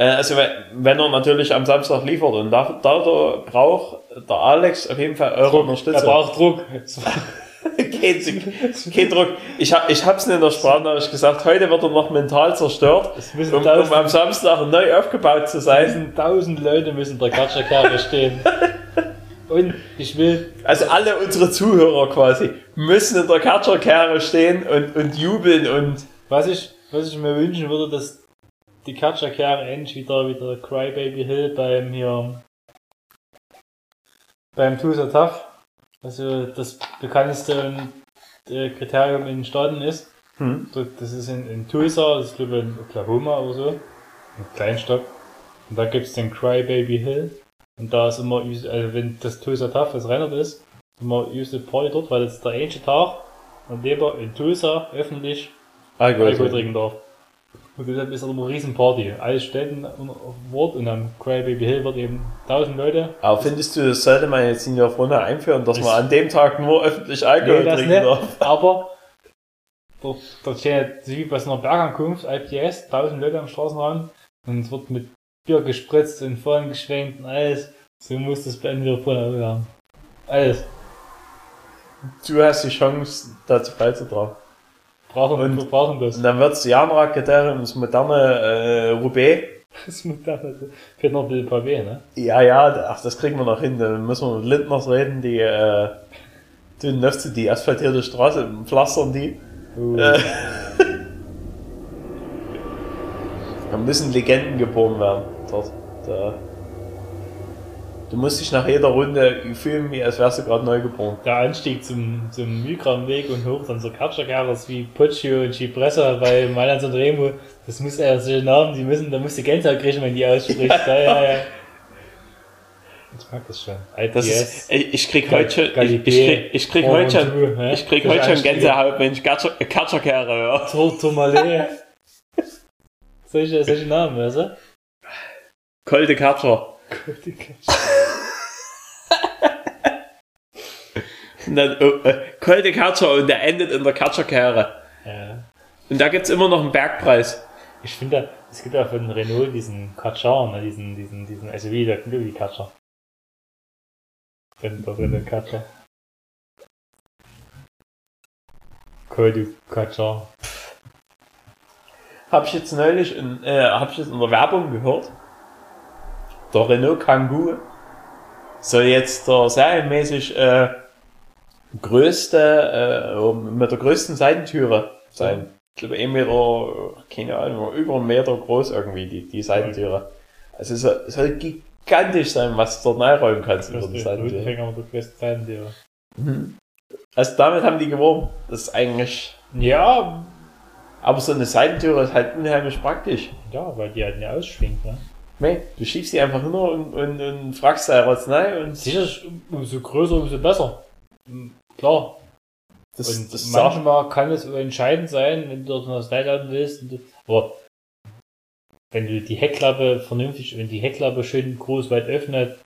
Äh, also wenn, er natürlich am Samstag liefert und da, da braucht der Alex auf jeden Fall eure Er Unterstützung. braucht Druck. kein, kein Druck. Ich, hab, ich hab's in der Sprachnachricht gesagt, heute wird er noch mental zerstört, um, um am Samstag neu aufgebaut zu sein. tausend, Leute müssen der Katschakerne stehen. Und ich will, Also alle unsere Zuhörer quasi müssen in der Catcher-Kehre stehen und, und jubeln und was ich, was ich mir wünschen würde, dass die Katschakerne endlich wieder, wieder Crybaby Hill beim hier, beim Tusa Tough, also das bekannteste äh, Kriterium in den Staaten ist. Hm. Das ist in, in Tulsa, das ist glaube ich in Oklahoma oder so, ein Kleinstadt. Und da gibt's den Crybaby Hill. Und da ist immer, also wenn das Tulsa Tough das Rennert ist, immer üste Party dort, weil das ist der einzige Tag, an dem man in Tulsa öffentlich Alkohol trinken darf. Und deshalb ist immer eine riesen Party. Alle Städten auf Wort und am Crybaby Hill wird eben 1000 Leute. Aber findest du, das sollte man jetzt in der Runde einführen, dass Das- man an dem Tag nur öffentlich Alkohol Nee, trinken darf? Aber dort, dort so wie bei so einer Bergankunft, IPS, 1000 Leute am Straßenrand und es wird mit Bier gespritzt und Feuern geschwenkt und alles. So muss das beenden wir vorher haben. Alles. Du hast die Chance, dazu beizutragen. Brauchen Und- wir brauchen das. Und dann wird es Janra-Kriterium, das moderne äh, Roubaix. Das da fehlt noch ein bisschen Pavé, ne? Ja, ja, ach, das kriegen wir noch hin. Dann müssen wir mit Lindners reden, die, äh, die, Nöfze, die asphaltierte Straße, pflastern die. Uh, Äh. Da müssen Legenden geboren werden. Dort. Da. Du musst dich nach jeder Runde fühlen, wie als wärst du gerade neu geboren. der Anstieg zum, zum Migramweg und hoch dann zur Katschakaras wie Poggio und Cipressa bei Mailand und Remo, das muss ja solche Namen, die müssen, da muss die Gänsehaut kriegen, wenn die ausspricht. ja, ja, ja. Ich mag das schon. Das IPS. ist, ich, krieg Gal- heute schon, ich, ich krieg, ich krieg heute schon, ich krieg heute schon. Gänsehaut, wenn ich Katschakehre höre. Tor Tourmalet. solche, solche Namen, weißt du? Kolte Katscher. Und dann, oh, äh, Kolte Katscher und der endet in der Katscherkehre. Ja. Und da gibt's immer noch einen Bergpreis. Ich finde, es gibt ja von Renault diesen Katschar, ne, diesen, diesen, diesen SUV, der klingt wie Katschar. Wenn da drin ein Katschar. Cool, du Katschar. Habe ich jetzt neulich in, äh, hab ich jetzt in der Werbung gehört. Der Renault Kangoo soll jetzt der serienmäßig äh, größte, äh, mit der größten Seitentüre sein. Ich glaube, 1 Meter, keine Ahnung, über einen Meter groß irgendwie, die, die Seitentüre. Also es soll, soll gigantisch sein, was du dort reinräumen kannst über die Seitentüre. Seitentüre. Also damit haben die geworben. Das ist eigentlich, Ja, aber so eine Seitentüre ist halt unheimlich praktisch. ja, weil die halt nicht ausschwingt, ne? Nee, du schiebst die einfach hin und, und, und fragst da Arznei und Sicher, umso größer, umso besser. Mhm, Klar. das, Und das manchmal kann es entscheidend sein, wenn du dort was reinladen willst. Aber wenn du die Heckklappe vernünftig, wenn die Heckklappe schön groß weit öffnet,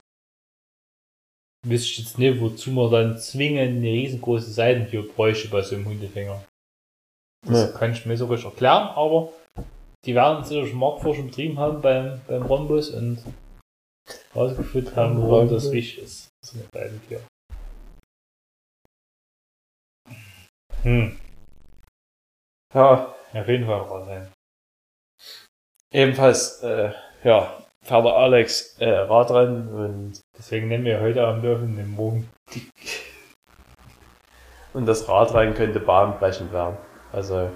wüsste ich jetzt nicht, wozu man dann zwingend eine riesengroße Seitentür bräuchte bei so einem Hundefänger. Das Nee. kann ich mir so richtig erklären, aber die schon Marktforschung betrieben haben beim, beim Rhombus und rausgeführt haben, warum das wichtig ist. So eine Seitentür. Hm. ja, Auf jeden Fall raus sein. ebenfalls, äh, ja, der Alex äh, Radrennen und, Deswegen nennen wir heute am Dürfen den Morgen. und das Radrennen könnte bahnbrechend werden. Also,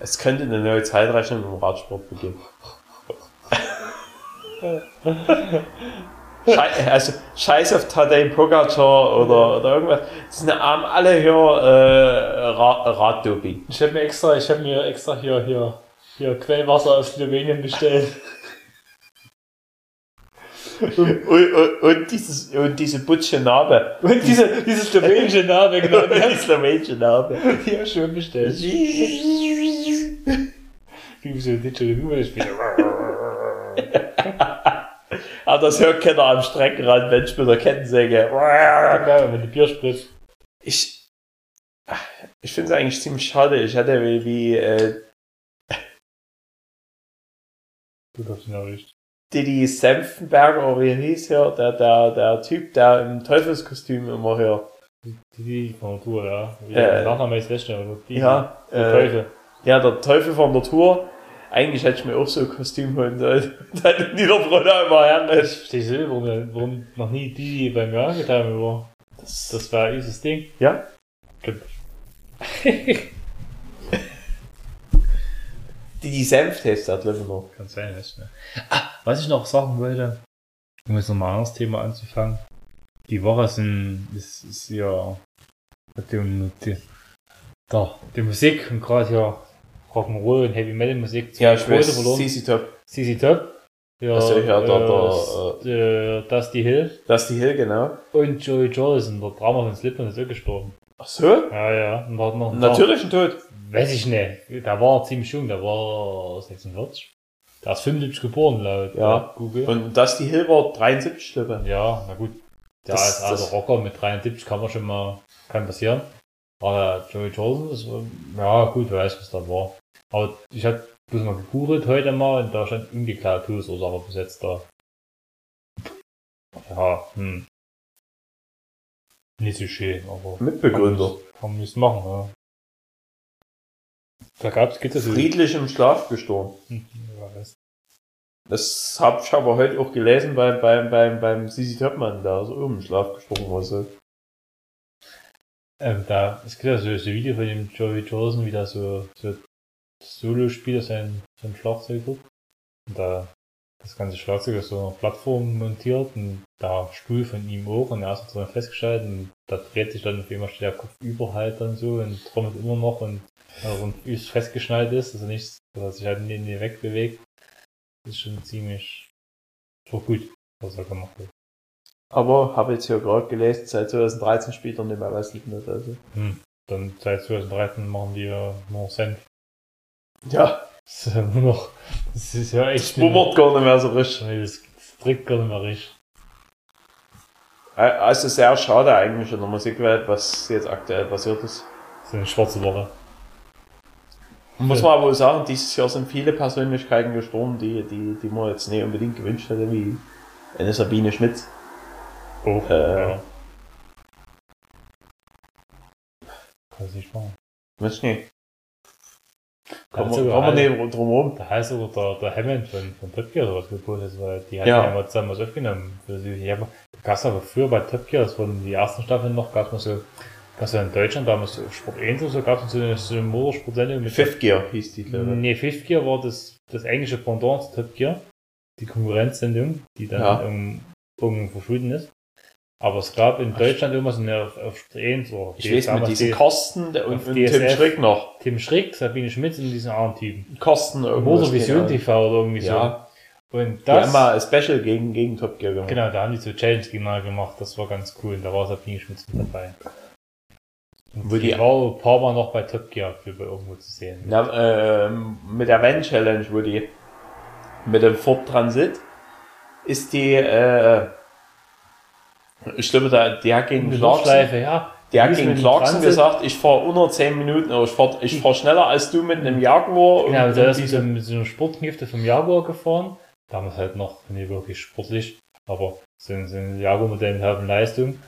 es könnte eine neue Zeitrechnung im Radsport beginnen. Schei also, scheiß auf Tadej Pogacar oder, oder irgendwas. Das sind haben alle hier äh, Ra Raddoping. Ich habe mir extra, ich habe mir extra hier, hier, hier Quellwasser aus Slowenien bestellt. Und, und, und, dieses, und diese Butsche Narbe. Und diese, diese slowenische Name, genau, die die habe slowenische Narbe. ich ja schon bestellt. Wie so ein Didgeridoo das. Aber das hört keiner am Streckenrand, Mensch mit der Kettensäge. Geil, wenn du Bier spritzt. Ich, ich finde es eigentlich ziemlich schade. Ich hatte wie, wie äh, Du darfst ihn erwischt. Didi Senftenberger, oder wie er hieß hier, der, der, der Typ, der im Teufelskostüm immer hier. Die von der Tour, ja. Äh, der Nachname ist feststellen, aber die. Ja, Der äh, Teufel. ja, der Teufel von der Tour. Eigentlich hätte ich mir auch so ein Kostüm holen sollen. Dann Niederbrunner immer her. Ich verstehe so, warum, warum noch nie die bei mir angetan haben. Das, Das war dieses Ding. ja, Gut. Didi Senftest hat lieber noch. Kann sein, du. ne? Ah, was ich noch sagen wollte, um jetzt nochmal ein anderes Thema anzufangen. Die Woche sind, ist, ist ja, mit dem, die, da, die Musik und gerade hier Rock'n'Roll und Heavy Metal Musik Ja, ich weiß, CC Top. CC Top. Ja, Also, ja, da- da, äh, äh, Dusty Hill Das ist die Hill, genau. und Joey Jordison, der Drama von Slipknot ist auch gestorben. Ach so? Ja, ja, und war noch Natürlich ein Tod. Weiß ich nicht. Der war ziemlich jung, der war 46. Der ist 75 geboren, laut Ja. Google. Und das die Hill war 73 Schlippe. ja, na gut. Der Das- ist also das- Rocker mit 73 kann man schon mal, kann passieren. Aber der Joey Jordan ist, ähm, ja gut, wer weiß, was da war. Aber ich hab bloß mal gegoogelt heute mal und da stand ungeklärte Todesursache bis jetzt da. Ja, hm. Nicht so schön, aber. Mitbegründer. Kann man nichts machen, ja. Da gab's, gibt es so. Friedlich im Schlaf gestorben. Hm. Das habe ich aber heute auch gelesen beim, beim, beim, beim Sisi Töpmann, der ist auch im Schlaf gesprungen war. So. Ähm, da, es gibt ja so, so ein Video von dem Joey Jordison, wie der so, so Solo spielt, sein, sein Schlagzeug hat. Und da, das ganze Schlagzeug ist so einer Plattform montiert und da Stuhl von ihm auch und er ist drin festgestellt und da dreht sich dann auf einmal steht der Kopf über halt dann so und trommelt immer noch und, und ist festgeschnallt ist, also nicht, dass er sich halt nie, nie wegbewegt. Das ist schon ziemlich, so gut, was er gemacht hat. Aber habe jetzt hier gerade gelesen, seit 2013 spielt er nicht mehr bei Slipknot. Also. Hm. Dann seit 2013 machen die ja nur Senf. Ja, Das ist ja nur noch. Das ist ja echt. wummert gar nicht mehr so richtig. Nee, das, das trägt gar nicht mehr richtig. Also sehr schade eigentlich in der Musikwelt, was jetzt aktuell passiert ist. Das ist eine schwarze Woche. Muss man aber wohl sagen, dieses Jahr sind viele Persönlichkeiten gestorben, die, die, die man jetzt nicht unbedingt gewünscht hätte, wie eine Sabine Schmitz. Oh, Äh. ja. Kann ich nicht machen. Weiß ich nicht. Da Kommen wir, nicht drum rum. Da heißt sogar der, der Hammond von, von Top Gear sowas gepostet, weil die hat Ja. ja mal zusammen was aufgenommen. Ich hab, da gab's aber früher bei Top Gear, das wurden die ersten Staffeln noch, gab's mal so, gab's ja in Deutschland damals so Sport 1 oder so, gab's so eine, so eine Motorsportsendung mit Fifth Gear hieß die, glaube ich. Nee, Fifth Gear war das, das englische Pendant zu Top Gear. Die Konkurrenzsendung, die dann Ja. irgend- irgendwo verschwunden ist. Aber es gab in Deutschland immer so eine auf, Sport so. Ich weiß mit diesem Kosten und, auf und Tim. Schrick noch. Tim Schrick, Sabine Schmitz und diesen anderen Typen. Kosten irgendwas. Motorvision TV oder irgendwie Ja. so. Und Die haben das, mal Special gegen, gegen Top Gear gemacht. genau, da haben die so Challenge gegeneinander gemacht, das war ganz cool. Und da war Sabine Schmitz mit dabei. Und Wo die die- war ein paar Mal noch bei Top Gear für irgendwo zu sehen. Ja, ähm, mit der Van Challenge, wo die mit dem Ford Transit ist die, äh, ich glaube, der, der hat gegen Clarkson, ja. der hat gegen Clarkson gesagt, ich fahre unter 10 Minuten, ich fahre ich fahr schneller als du mit einem Jaguar. Genau, und, der und ist mit so, mit so einer Sportknifte vom Jaguar gefahren. Damals halt noch nicht wirklich sportlich, aber so ein, so ein Jaguar-Modell mit halben Leistung.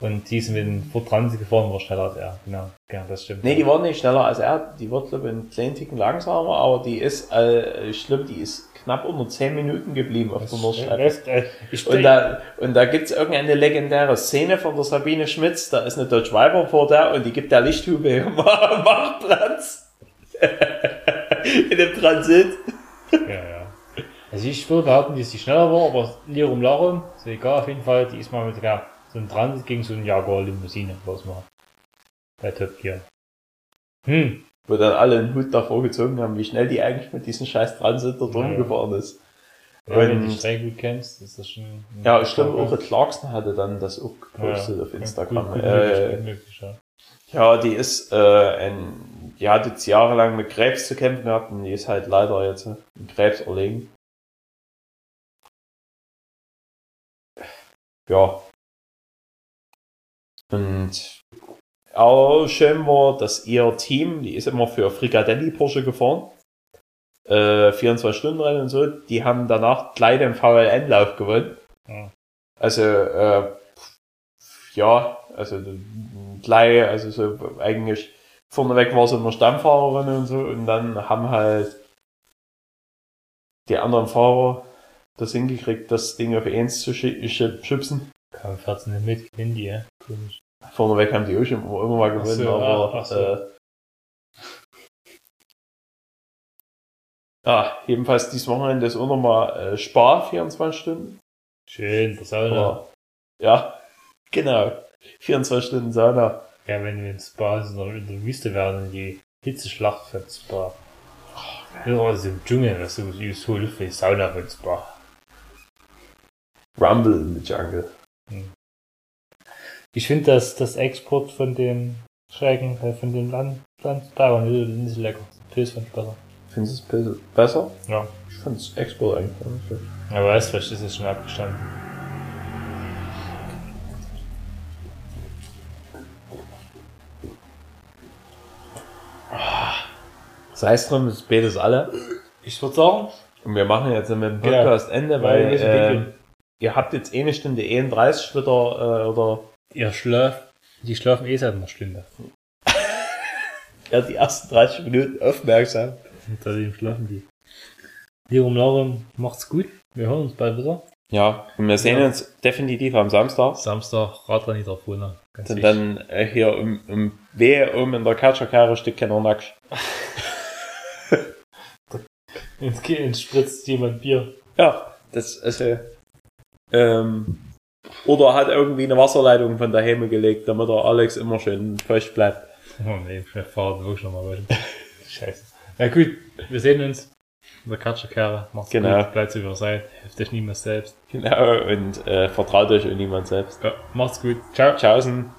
Und die ist mit dem Ford Transit gefahren, war schneller als er. Genau, genau, das stimmt. Nee, die war nicht schneller als er, die wird, glaube ich, einen kleinen Ticken langsamer, aber die ist, äh, ich glaube, die ist knapp unter 10 Minuten geblieben auf der Nordschleife. Und da, und da gibt's irgendeine legendäre Szene von der Sabine Schmitz, da ist eine Dodge Viper vor der und die gibt der Lichthube im Marktplatz. In dem Transit. ja, ja. Also ich würde behaupten, dass die schneller war, aber Lirum Larum, ist egal, auf jeden Fall, die ist mal mit ja, so einem Transit gegen so einen Jaguar-Limousine, was mal. Bei Top Gear. Hm, Wo dann alle einen Hut davor gezogen haben, wie schnell die eigentlich mit diesem scheiß Transit da drum Ja. gefahren ist. ja, wenn du die Strecke gut kennst, ist das schon... Ja, ich glaube auch Clarkson hatte dann das auch gepostet auf Instagram. Gut, gut äh, möglich, ja. Ja, die ist, äh, ein, die hat jetzt jahrelang mit Krebs zu kämpfen gehabt und die ist halt leider jetzt an Krebs erlegen. ja. Und auch schön war, dass ihr Team, die ist immer für Frikadelli Porsche gefahren. Äh, 24 Stunden Rennen und so, die haben danach gleich den VLN-Lauf gewonnen. Ja. Also, äh, ja, also gleich, also so eigentlich vorneweg war sie immer Stammfahrerin und so und dann haben halt die anderen Fahrer das hingekriegt, das Ding auf 1 zu schubsen. Kam 14 nicht mit, ja. Komisch. Vorneweg haben die auch schon immer mal gewonnen, so, aber ach so. Äh, ah, jedenfalls dieses Wochenende ist auch nochmal äh, Spar 24 Stunden. Schön, der Sauna. Aber, ja, genau. 24 Stunden Sauna. Ja, wenn wir in Spa in der, in der Wüste werden, die Hitzeschlacht von Spa. Ja, also im Dschungel, das ist so, so wie Sauna von Spa. Rumble in the Jungle. Ich finde, dass das Export von dem Schrecken, äh, von dem Land, Landbauern nicht, nicht so lecker. Pilz fand ich besser. Findest du es be- besser? Ja. Ich fand es Export eigentlich. gar nicht schlecht. Aber weißt du, das ist schon abgestanden. Sei es drum, es betet alle. Ich würde sagen, Und wir machen jetzt mit dem Ja. Podcast Ende, Weil weil äh, ihr habt jetzt eine Stunde 31 wieder, äh, oder ihr schlaft, die schlafen eh seit einer Stunde. ja, die ersten 30 Minuten aufmerksam. Und seitdem schlafen die. Lirum Larum, macht's gut. Wir hören uns bald wieder. Ja, und wir sehen Ja. uns definitiv am Samstag. Samstag, Fona. Ganz Und dann äh, hier um, um Wehe um in der Katscherkarre steht keiner nackt. Ins Kind spritzt jemand Bier. Ja, das ist äh, ähm, oder hat irgendwie eine Wasserleitung von daheim gelegt, damit der Alex immer schön feucht bleibt. Oh nee, wir fahren wirklich nochmal weiter. Scheiße. Na gut, wir sehen uns. In der Katscherkarre. Macht's Genau. gut. Bleibt so wie ihr seid. Helft euch niemals selbst. Genau, und äh, vertraut euch und niemand selbst. Ja, macht's gut. Ciao. Tschaußen.